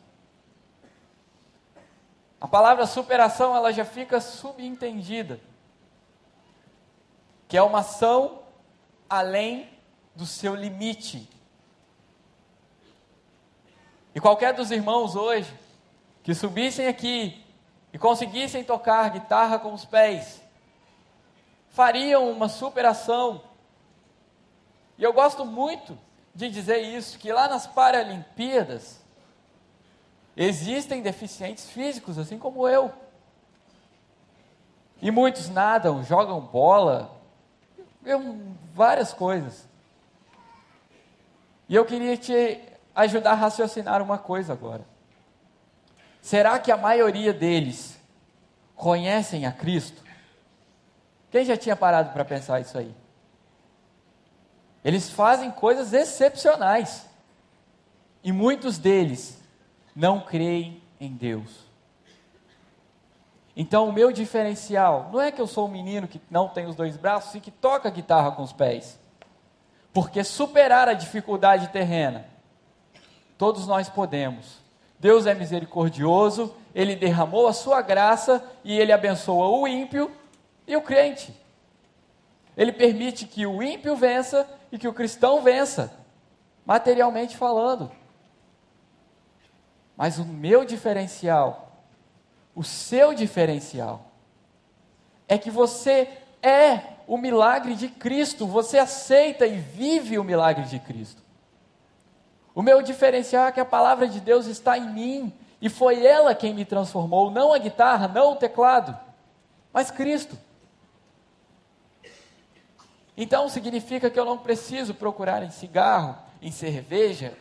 A palavra superação ela já fica subentendida, que é uma ação além do seu limite. E qualquer dos irmãos hoje que subissem aqui e conseguissem tocar guitarra com os pés, fariam uma superação E eu gosto muito de dizer isso, que lá nas Paralimpíadas existem deficientes físicos, assim como eu. E muitos nadam, jogam bola, várias coisas. E eu queria te ajudar a raciocinar uma coisa agora. Será que a maioria deles conhecem a Cristo? Quem já tinha parado para pensar isso aí? Eles fazem coisas excepcionais. E muitos deles não creem em Deus. Então, o meu diferencial não é que eu sou um menino que não tem os dois braços e que toca guitarra com os pés. Porque superar a dificuldade terrena, todos nós podemos. Deus é misericordioso, Ele derramou a sua graça e Ele abençoa o ímpio e o crente. Ele permite que o ímpio vença e que o cristão vença, materialmente falando. Mas o meu diferencial o seu diferencial é que você é o milagre de Cristo, você aceita e vive o milagre de Cristo. O meu diferencial é que a palavra de Deus está em mim e foi ela quem me transformou, não a guitarra, não o teclado, mas Cristo. Então significa que eu não preciso procurar em cigarro, em cerveja,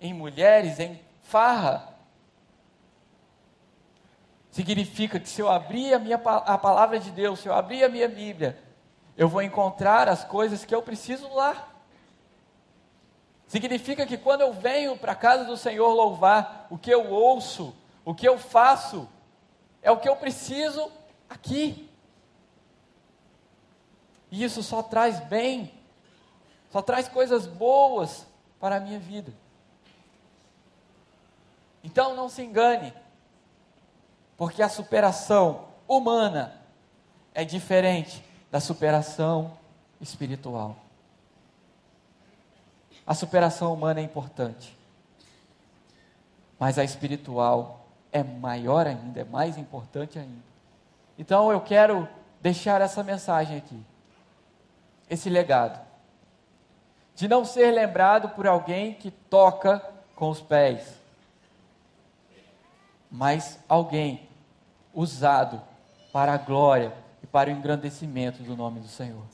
em mulheres, em farra, Significa que se eu abrir a, minha, a palavra de Deus, se eu abrir a minha Bíblia, eu vou encontrar as coisas que eu preciso lá. Significa que quando eu venho para a casa do Senhor louvar, o que eu ouço, o que eu faço, é o que eu preciso aqui. E isso só traz bem, só traz coisas boas para a minha vida. Então não se engane, porque a superação humana é diferente da superação espiritual. A superação humana é importante, mas a espiritual é maior ainda, é mais importante ainda. Então eu quero deixar essa mensagem aqui, esse legado, de não ser lembrado por alguém que toca com os pés, mas alguém usado para a glória e para o engrandecimento do nome do Senhor.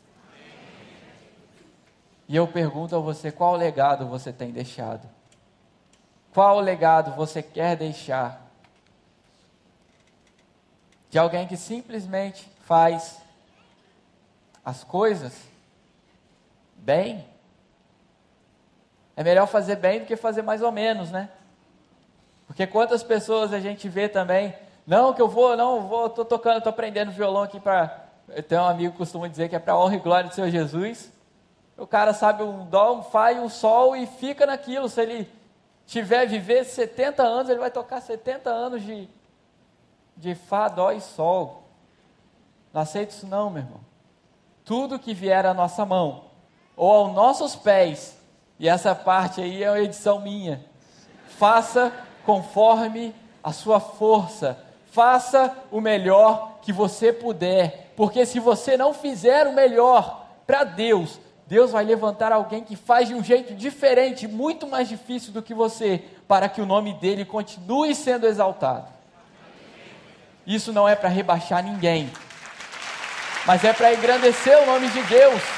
E eu pergunto a você: qual legado você tem deixado? Qual legado você quer deixar? De alguém que simplesmente faz as coisas bem? É melhor fazer bem do que fazer mais ou menos, né? Porque quantas pessoas a gente vê também não, que eu vou, não, vou, tô tocando, tô aprendendo violão aqui para. Tem um amigo que costuma dizer que é para honra e glória do Senhor Jesus. O cara sabe um dó, um fá e um sol e fica naquilo. Se ele tiver viver 70 anos, ele vai tocar 70 anos de, de fá, dó e sol. Não aceito isso não, meu irmão. Tudo que vier à nossa mão, ou aos nossos pés, e essa parte aí é uma edição minha, faça conforme a sua força, faça o melhor que você puder, porque se você não fizer o melhor para Deus, Deus vai levantar alguém que faz de um jeito diferente, muito mais difícil do que você, para que o nome dele continue sendo exaltado. Isso não é para rebaixar ninguém, mas é para engrandecer o nome de Deus.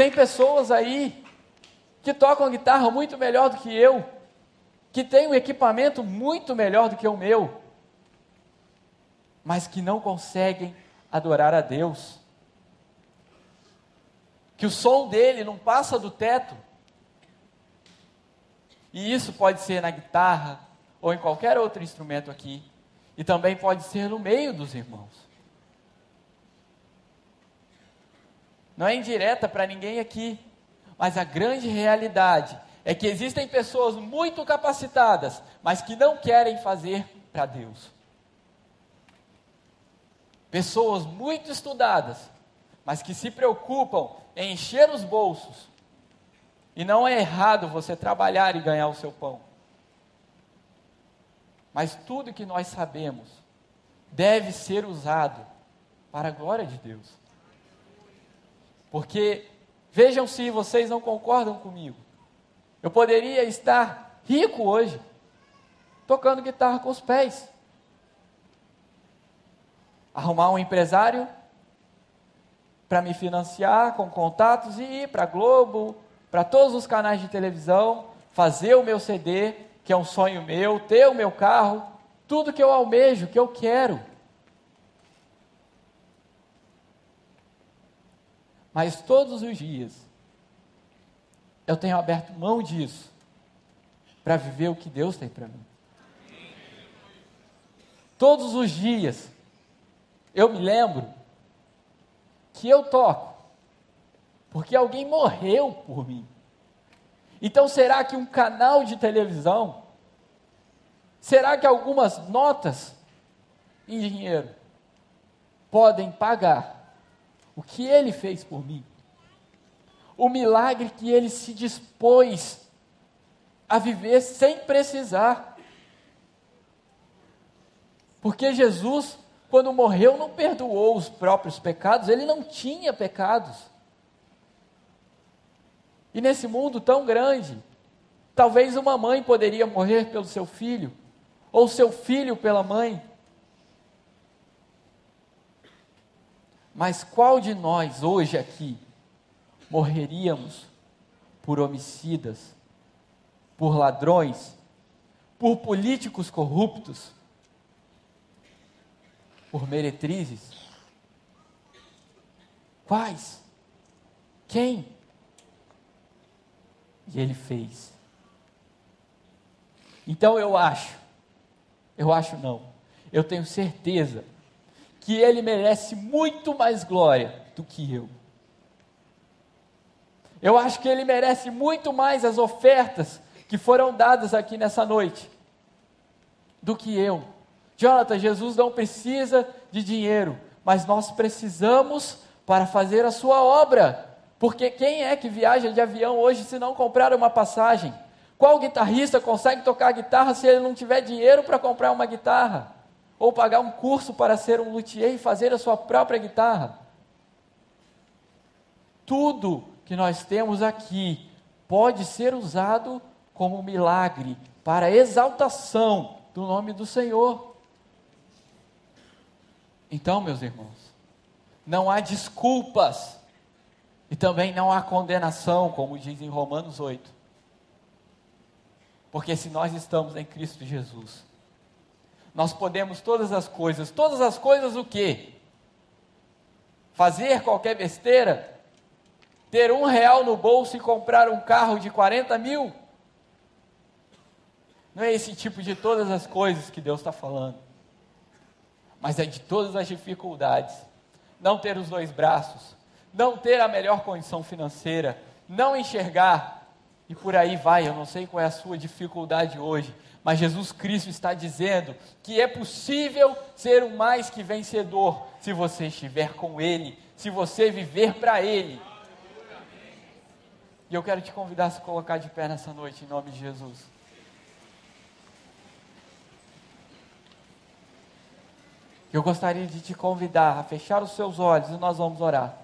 Tem pessoas aí que tocam guitarra muito melhor do que eu, que tem um equipamento muito melhor do que o meu, mas que não conseguem adorar a Deus. Que o som dele não passa do teto. E isso pode ser na guitarra ou em qualquer outro instrumento aqui. E também pode ser no meio dos irmãos. Não é indireta para ninguém aqui, mas a grande realidade é que existem pessoas muito capacitadas, mas que não querem fazer para Deus. Pessoas muito estudadas, mas que se preocupam em encher os bolsos. E não é errado você trabalhar e ganhar o seu pão. Mas tudo que nós sabemos deve ser usado para a glória de Deus. Porque vejam se vocês não concordam comigo. Eu poderia estar rico hoje, tocando guitarra com os pés. Arrumar um empresário para me financiar com contatos e ir para Globo, para todos os canais de televisão, fazer o meu CD, que é um sonho meu, ter o meu carro, tudo que eu almejo, que eu quero. Mas todos os dias eu tenho aberto mão disso para viver o que Deus tem para mim. Todos os dias eu me lembro que eu toco porque alguém morreu por mim. Então será que um canal de televisão, será que algumas notas em dinheiro podem pagar o que ele fez por mim, o milagre que ele se dispôs a viver sem precisar. Porque Jesus, quando morreu, não perdoou os próprios pecados, ele não tinha pecados. E nesse mundo tão grande, talvez uma mãe poderia morrer pelo seu filho, ou seu filho pela mãe. Mas qual de nós hoje aqui morreríamos por homicidas, por ladrões, por políticos corruptos, por meretrizes? Quais? Quem? E ele fez. Então eu acho, eu acho não, eu tenho certeza que ele merece muito mais glória do que eu. Eu acho que ele merece muito mais as ofertas que foram dadas aqui nessa noite do que eu. Jonathan, Jesus não precisa de dinheiro, mas nós precisamos para fazer a sua obra. Porque quem é que viaja de avião hoje se não comprar uma passagem? Qual guitarrista consegue tocar guitarra se ele não tiver dinheiro para comprar uma guitarra? Ou pagar um curso para ser um luthier e fazer a sua própria guitarra. Tudo que nós temos aqui pode ser usado como milagre para exaltação do nome do Senhor. Então, meus irmãos, não há desculpas e também não há condenação, como diz em Romanos 8. Porque se nós estamos em Cristo Jesus, nós podemos todas as coisas. Todas as coisas o quê? Fazer qualquer besteira? Ter um real no bolso e comprar um carro de 40 mil? Não é esse tipo de todas as coisas que Deus está falando. Mas é de todas as dificuldades. Não ter os dois braços, não ter a melhor condição financeira, não enxergar, e por aí vai. Eu não sei qual é a sua dificuldade hoje, mas Jesus Cristo está dizendo que é possível ser um mais que vencedor se você estiver com Ele, se você viver para Ele. E eu quero te convidar a se colocar de pé nessa noite, em nome de Jesus. Eu gostaria de te convidar a fechar os seus olhos e nós vamos orar.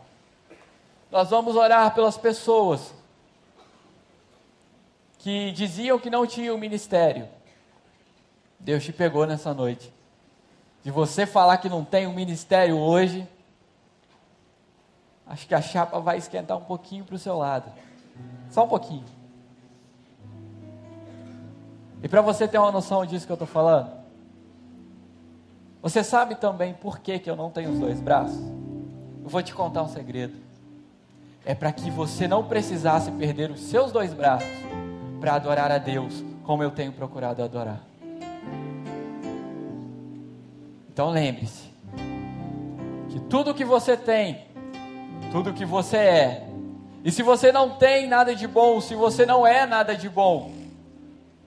Nós vamos orar pelas pessoas que diziam que não tinham ministério, Deus te pegou nessa noite. De você falar que não tem um ministério hoje, acho que a chapa vai esquentar um pouquinho para o seu lado. Só um pouquinho. E para você ter uma noção disso que eu estou falando, você sabe também por que, que eu não tenho os dois braços? Eu vou te contar um segredo. É para que você não precisasse perder os seus dois braços para adorar a Deus, como eu tenho procurado adorar. Então lembre-se que tudo que você tem, tudo que você é, e se você não tem nada de bom, se você não é nada de bom,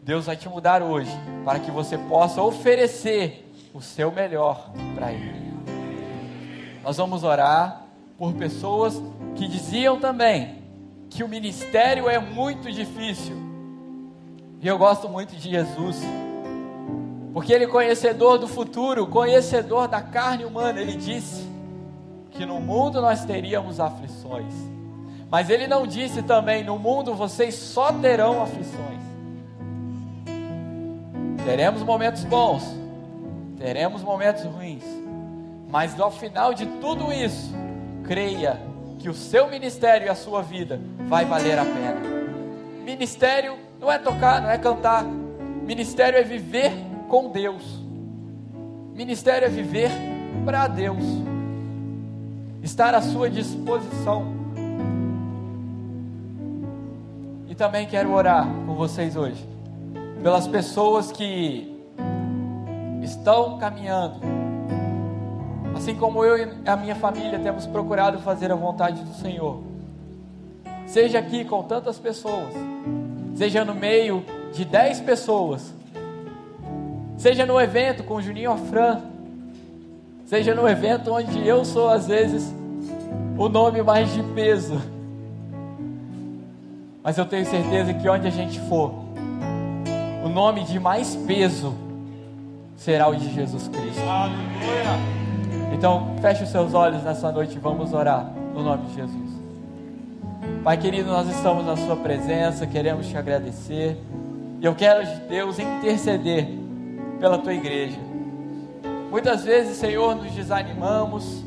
Deus vai te mudar hoje para que você possa oferecer o seu melhor para Ele. Nós vamos orar por pessoas que diziam também que o ministério é muito difícil. E eu gosto muito de Jesus porque ele conhecedor do futuro, conhecedor da carne humana, ele disse que no mundo nós teríamos aflições. Mas ele não disse também: no mundo vocês só terão aflições. Teremos momentos bons, teremos momentos ruins, mas ao final de tudo isso, creia que o seu ministério e a sua vida vai valer a pena. Ministério não é tocar, não é cantar. Ministério é viver com Deus. Ministério é viver para Deus. Estar à sua disposição. E também quero orar com vocês hoje pelas pessoas que estão caminhando, assim como eu e a minha família temos procurado fazer a vontade do Senhor. Seja aqui com tantas pessoas, seja no meio de dez pessoas, seja no evento com Juninho Afran, seja no evento onde eu sou às vezes o nome mais de peso. Mas eu tenho certeza que onde a gente for, o nome de mais peso será o de Jesus Cristo. Aleluia. Então, feche os seus olhos nessa noite e vamos orar no nome de Jesus. Pai querido, nós estamos na Sua presença, queremos te agradecer. E eu quero, Deus, interceder pela Tua igreja. Muitas vezes, Senhor, nos desanimamos,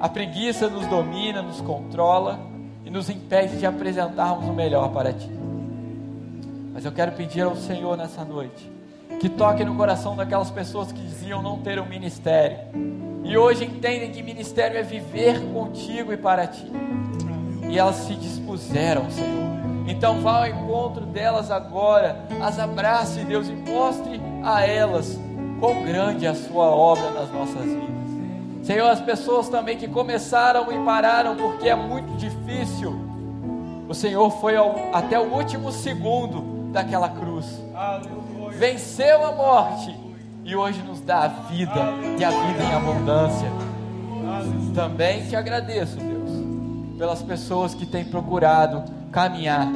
a preguiça nos domina, nos controla e nos impede de apresentarmos o melhor para Ti. Mas eu quero pedir ao Senhor nessa noite que toque no coração daquelas pessoas que diziam não ter um ministério e hoje entendem que ministério é viver contigo e para ti. E elas se dispuseram, Senhor. Então vá ao encontro delas agora, as abrace, Deus, e mostre a elas quão grande é a sua obra nas nossas vidas. Senhor, as pessoas também que começaram e pararam porque é muito difícil. O Senhor foi ao, até o último segundo daquela cruz. Venceu a morte e hoje nos dá a vida e a vida em abundância. Também te agradeço, Deus, pelas pessoas que têm procurado caminhar,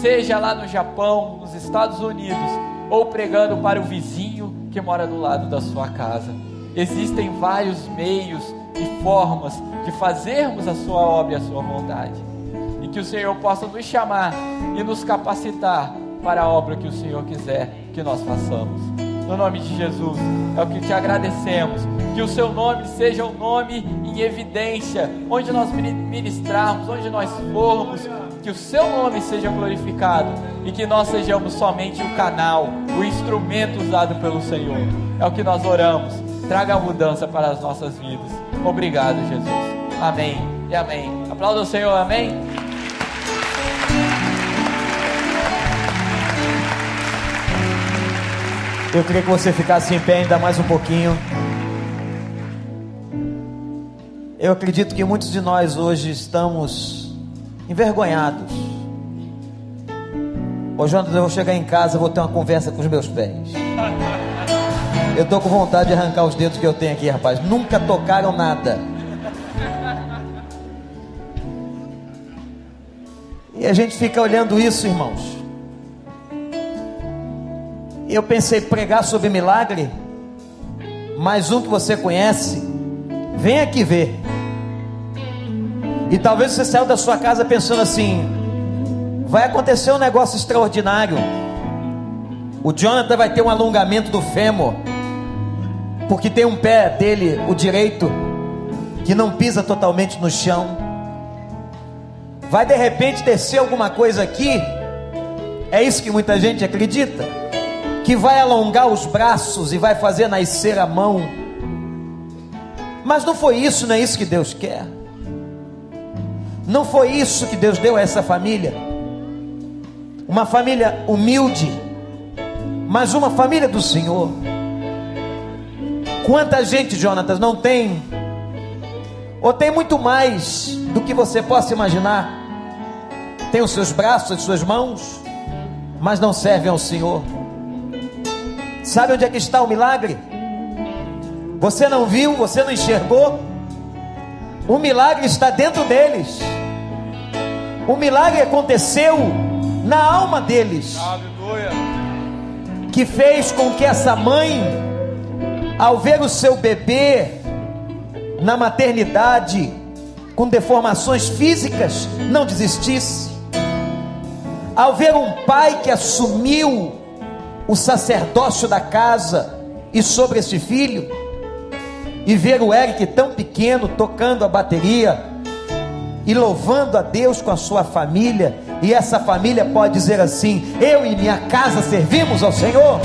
seja lá no Japão, nos Estados Unidos, ou pregando para o vizinho que mora do lado da sua casa. Existem vários meios e formas de fazermos a sua obra e a sua vontade. E que o Senhor possa nos chamar e nos capacitar para a obra que o Senhor quiser que nós façamos. No nome de Jesus, é o que te agradecemos. Que o seu nome seja o um nome em evidência, onde nós ministrarmos, onde nós formos, que o seu nome seja glorificado e que nós sejamos somente o canal, o instrumento usado pelo Senhor. É o que nós oramos. Traga a mudança para as nossas vidas. Obrigado, Jesus. Amém e amém. Aplauda o Senhor, amém. Eu queria que você ficasse em pé ainda mais um pouquinho. Eu acredito que muitos de nós hoje estamos envergonhados. Jonas, eu vou chegar em casa, vou ter uma conversa com os meus pés. Eu tô com vontade de arrancar os dedos que eu tenho aqui, rapaz. Nunca tocaram nada. E a gente fica olhando isso, irmãos. Eu pensei pregar sobre milagre, mais um que você conhece, vem aqui ver. E talvez você saiu da sua casa pensando assim: vai acontecer um negócio extraordinário. O Jonathan vai ter um alongamento do fêmur, porque tem um pé dele, o direito, que não pisa totalmente no chão. Vai de repente descer alguma coisa aqui. É isso que muita gente acredita que vai alongar os braços e vai fazer nascer a mão. Mas não foi isso, não é isso que Deus quer. Não foi isso que Deus deu a essa família. Uma família humilde, mas uma família do Senhor. Quanta gente, Jonatas, não tem, ou tem muito mais do que você possa imaginar. Tem os seus braços, as suas mãos, mas não servem ao Senhor. Sabe onde é que está o milagre? Você não viu, você não enxergou. O milagre está dentro deles. O milagre aconteceu na alma deles. Aleluia. Que fez com que essa mãe, ao ver o seu bebê na maternidade, com deformações físicas, não desistisse. Ao ver um pai que assumiu o sacerdócio da casa e sobre esse filho, e ver o Eric tão pequeno tocando a bateria e louvando a Deus com a sua família, e essa família pode dizer assim: Eu e minha casa servimos ao Senhor.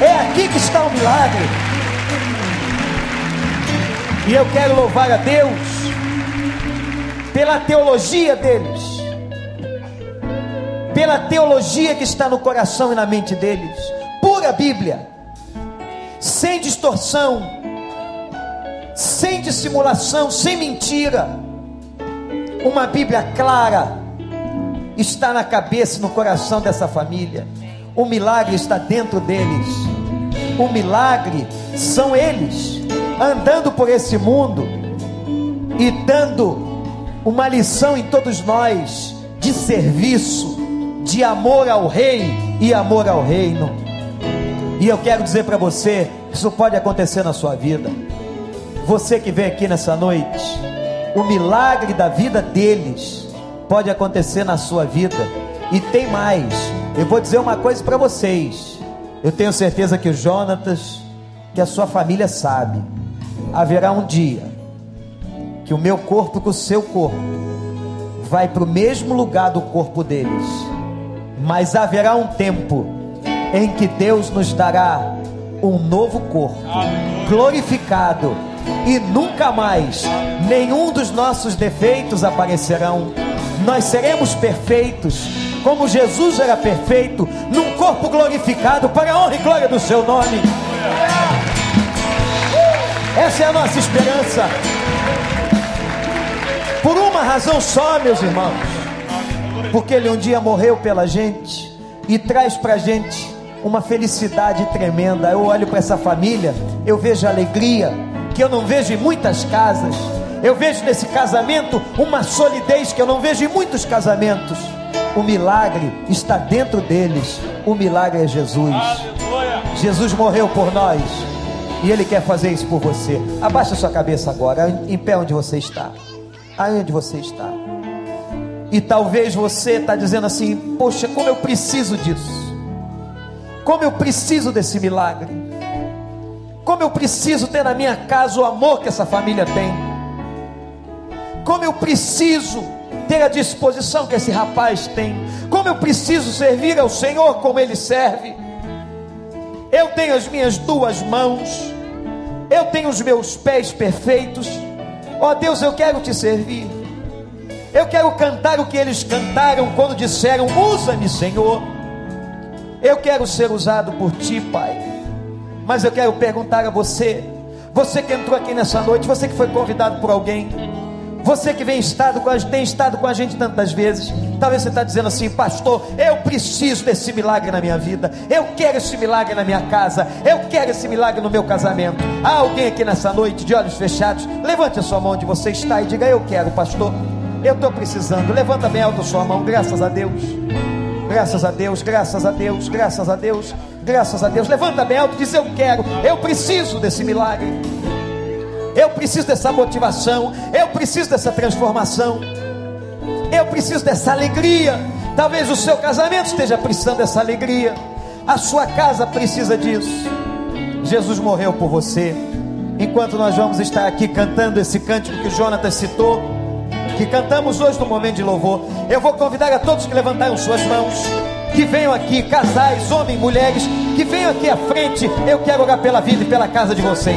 É aqui que está o milagre. E eu quero louvar a Deus pela teologia deles, pela teologia que está no coração e na mente deles, pura Bíblia, sem distorção, sem dissimulação, sem mentira. Uma Bíblia clara está na cabeça e no coração dessa família. O milagre está dentro deles. O milagre são eles andando por esse mundo e dando uma lição em todos nós de serviço, de amor ao rei e amor ao reino. E eu quero dizer para você, isso pode acontecer na sua vida. Você que vem aqui nessa noite, o milagre da vida deles pode acontecer na sua vida. E tem mais. Eu vou dizer uma coisa para vocês. Eu tenho certeza que o Jonatas, que a sua família sabe, haverá um dia que o meu corpo com o seu corpo vai para o mesmo lugar do corpo deles. Mas haverá um tempo em que Deus nos dará um novo corpo, glorificado, e nunca mais nenhum dos nossos defeitos aparecerão. Nós seremos perfeitos, como Jesus era perfeito, num corpo glorificado, para a honra e glória do seu nome. Essa é a nossa esperança. Por uma razão só, meus irmãos. Porque Ele um dia morreu pela gente e traz para a gente uma felicidade tremenda. Eu olho para essa família, eu vejo alegria que eu não vejo em muitas casas. Eu vejo nesse casamento uma solidez que eu não vejo em muitos casamentos. O milagre está dentro deles. O milagre é Jesus. Jesus morreu por nós. E Ele quer fazer isso por você. Abaixa sua cabeça agora, em pé onde você está. Aí onde você está. E talvez você está dizendo assim: Poxa, como eu preciso disso. Como eu preciso desse milagre. Como eu preciso ter na minha casa o amor que essa família tem. Como eu preciso ter a disposição que esse rapaz tem. Como eu preciso servir ao Senhor como ele serve. Eu tenho as minhas duas mãos. Eu tenho os meus pés perfeitos. Ó oh, Deus, eu quero te servir. Eu quero cantar o que eles cantaram quando disseram: Usa-me, Senhor. Eu quero ser usado por ti, Pai. Mas eu quero perguntar a você, você que entrou aqui nessa noite, você que foi convidado por alguém, você que vem estado com a, tem estado com a gente tantas vezes, talvez você está dizendo assim, pastor, eu preciso desse milagre na minha vida, eu quero esse milagre na minha casa, eu quero esse milagre no meu casamento. Há alguém aqui nessa noite de olhos fechados? Levante a sua mão onde você está e diga: Eu quero, pastor, eu estou precisando. Levanta bem alto a sua mão, graças a Deus. Graças a Deus, graças a Deus, graças a Deus, graças a Deus. Levanta bem alto e diz: Eu quero, eu preciso desse milagre. Eu preciso dessa motivação, eu preciso dessa transformação, eu preciso dessa alegria. Talvez o seu casamento esteja precisando dessa alegria, a sua casa precisa disso. Jesus morreu por você. Enquanto nós vamos estar aqui cantando esse cântico que o Jonatas citou que cantamos hoje no momento de louvor. Eu vou convidar a todos que levantaram suas mãos, que venham aqui, casais, homens, mulheres, que venham aqui à frente. Eu quero orar pela vida e pela casa de vocês.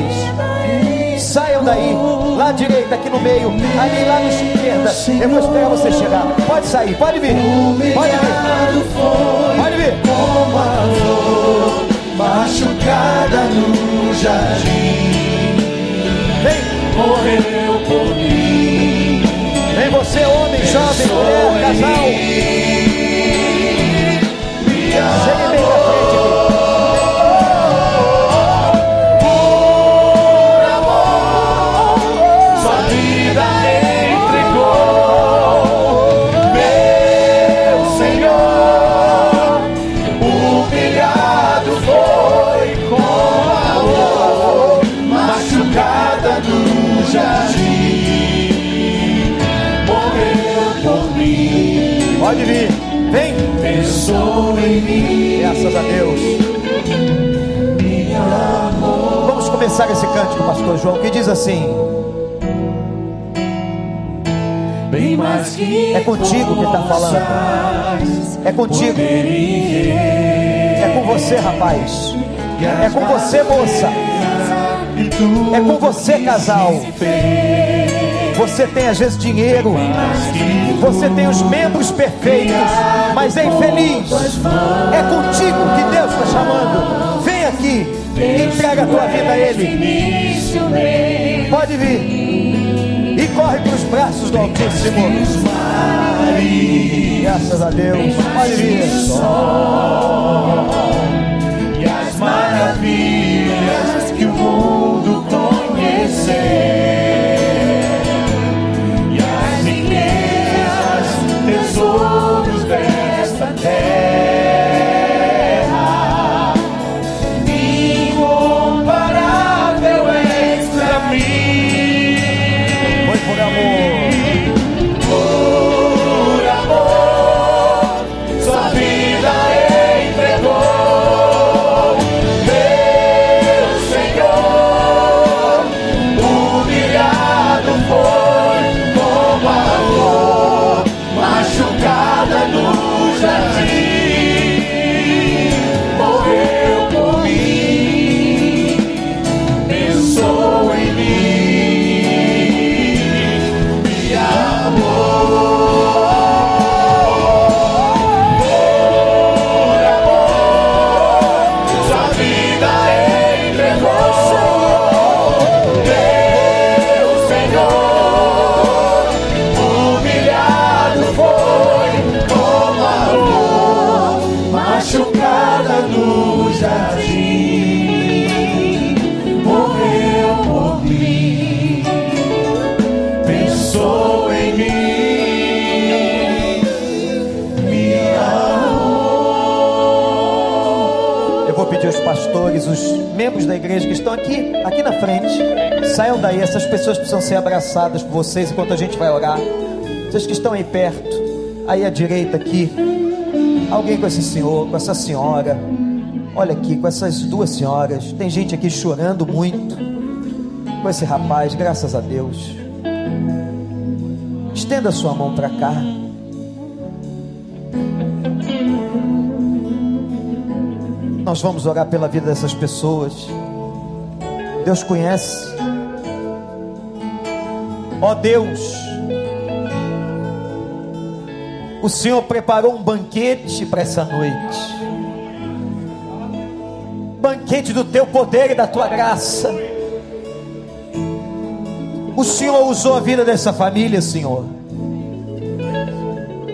Saiam daí, lá à direita, aqui no meio, ali lá na esquerda. Eu vou esperar você chegar. Pode sair, pode vir. Pode vir. Pode vir. Machucada no jardim, Vem. morreu jovem, mulher, casal. Chegue começar esse cântico, pastor João, que diz assim: Bem mais que É contigo que está falando. É contigo. É com você, rapaz. É com você, moça. É com você, casal. Você tem às vezes dinheiro, você tem os membros perfeitos, mas é infeliz. É contigo que Deus está chamando. Entrega a tua vida a Ele. Pode vir e corre para os braços do Altíssimo. Graças a Deus. Pode vir. Membros da igreja que estão aqui, aqui na frente, saiam daí. Essas pessoas precisam ser abraçadas por vocês enquanto a gente vai orar. Vocês que estão aí perto, aí à direita aqui, alguém com esse senhor, com essa senhora. Olha aqui, com essas duas senhoras. Tem gente aqui chorando muito. Com esse rapaz, graças a Deus. Estenda sua mão para cá. Nós vamos orar pela vida dessas pessoas. Deus conhece. Ó Deus, o Senhor preparou um banquete para essa noite. Banquete do teu poder e da tua graça. O Senhor usou a vida dessa família, Senhor.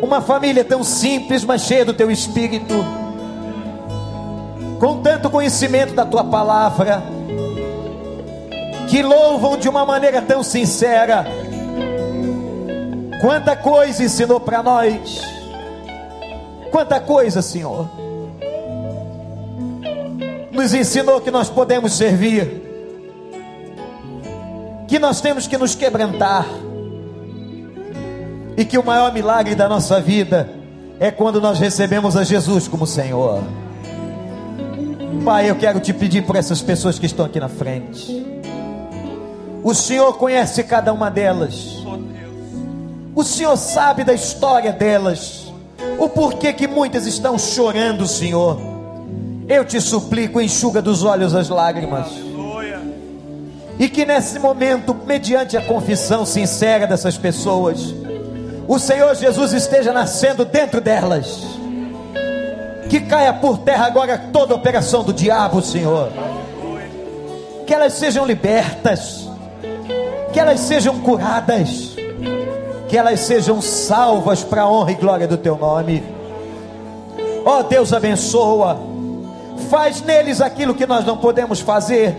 Uma família tão simples, mas cheia do teu espírito com tanto conhecimento da tua palavra, que louvam de uma maneira tão sincera. Quanta coisa ensinou para nós, quanta coisa, Senhor. Nos ensinou que nós podemos servir, que nós temos que nos quebrantar, e que o maior milagre da nossa vida é quando nós recebemos a Jesus como Senhor. Pai, eu quero te pedir por essas pessoas que estão aqui na frente. O Senhor conhece cada uma delas. O Senhor sabe da história delas. O porquê que muitas estão chorando, Senhor. Eu te suplico, enxuga dos olhos as lágrimas. E que nesse momento, mediante a confissão sincera dessas pessoas, o Senhor Jesus esteja nascendo dentro delas que caia por terra agora toda operação do diabo, Senhor. Que elas sejam libertas, que elas sejam curadas, que elas sejam salvas para a honra e glória do Teu nome. Ó oh, Deus, abençoa, faz neles aquilo que nós não podemos fazer,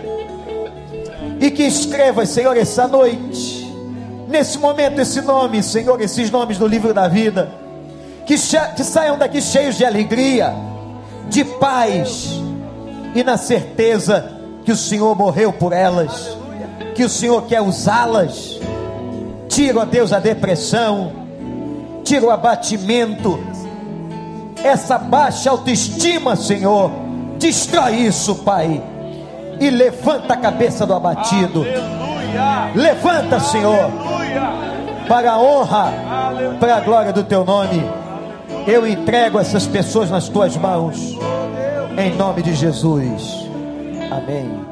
e que escrevas, Senhor, essa noite, nesse momento, esse nome, Senhor, esses nomes do livro da vida que, que saiam daqui cheios de alegria, de paz e na certeza que o Senhor morreu por elas, que o Senhor quer usá-las. Tira, ó Deus, a depressão, tira o abatimento, essa baixa autoestima, Senhor. Destrói isso, Pai. E levanta a cabeça do abatido. Aleluia. Levanta, Senhor, Aleluia. para a honra, para a glória do teu nome. Eu entrego essas pessoas nas tuas mãos. Em nome de Jesus. Amém.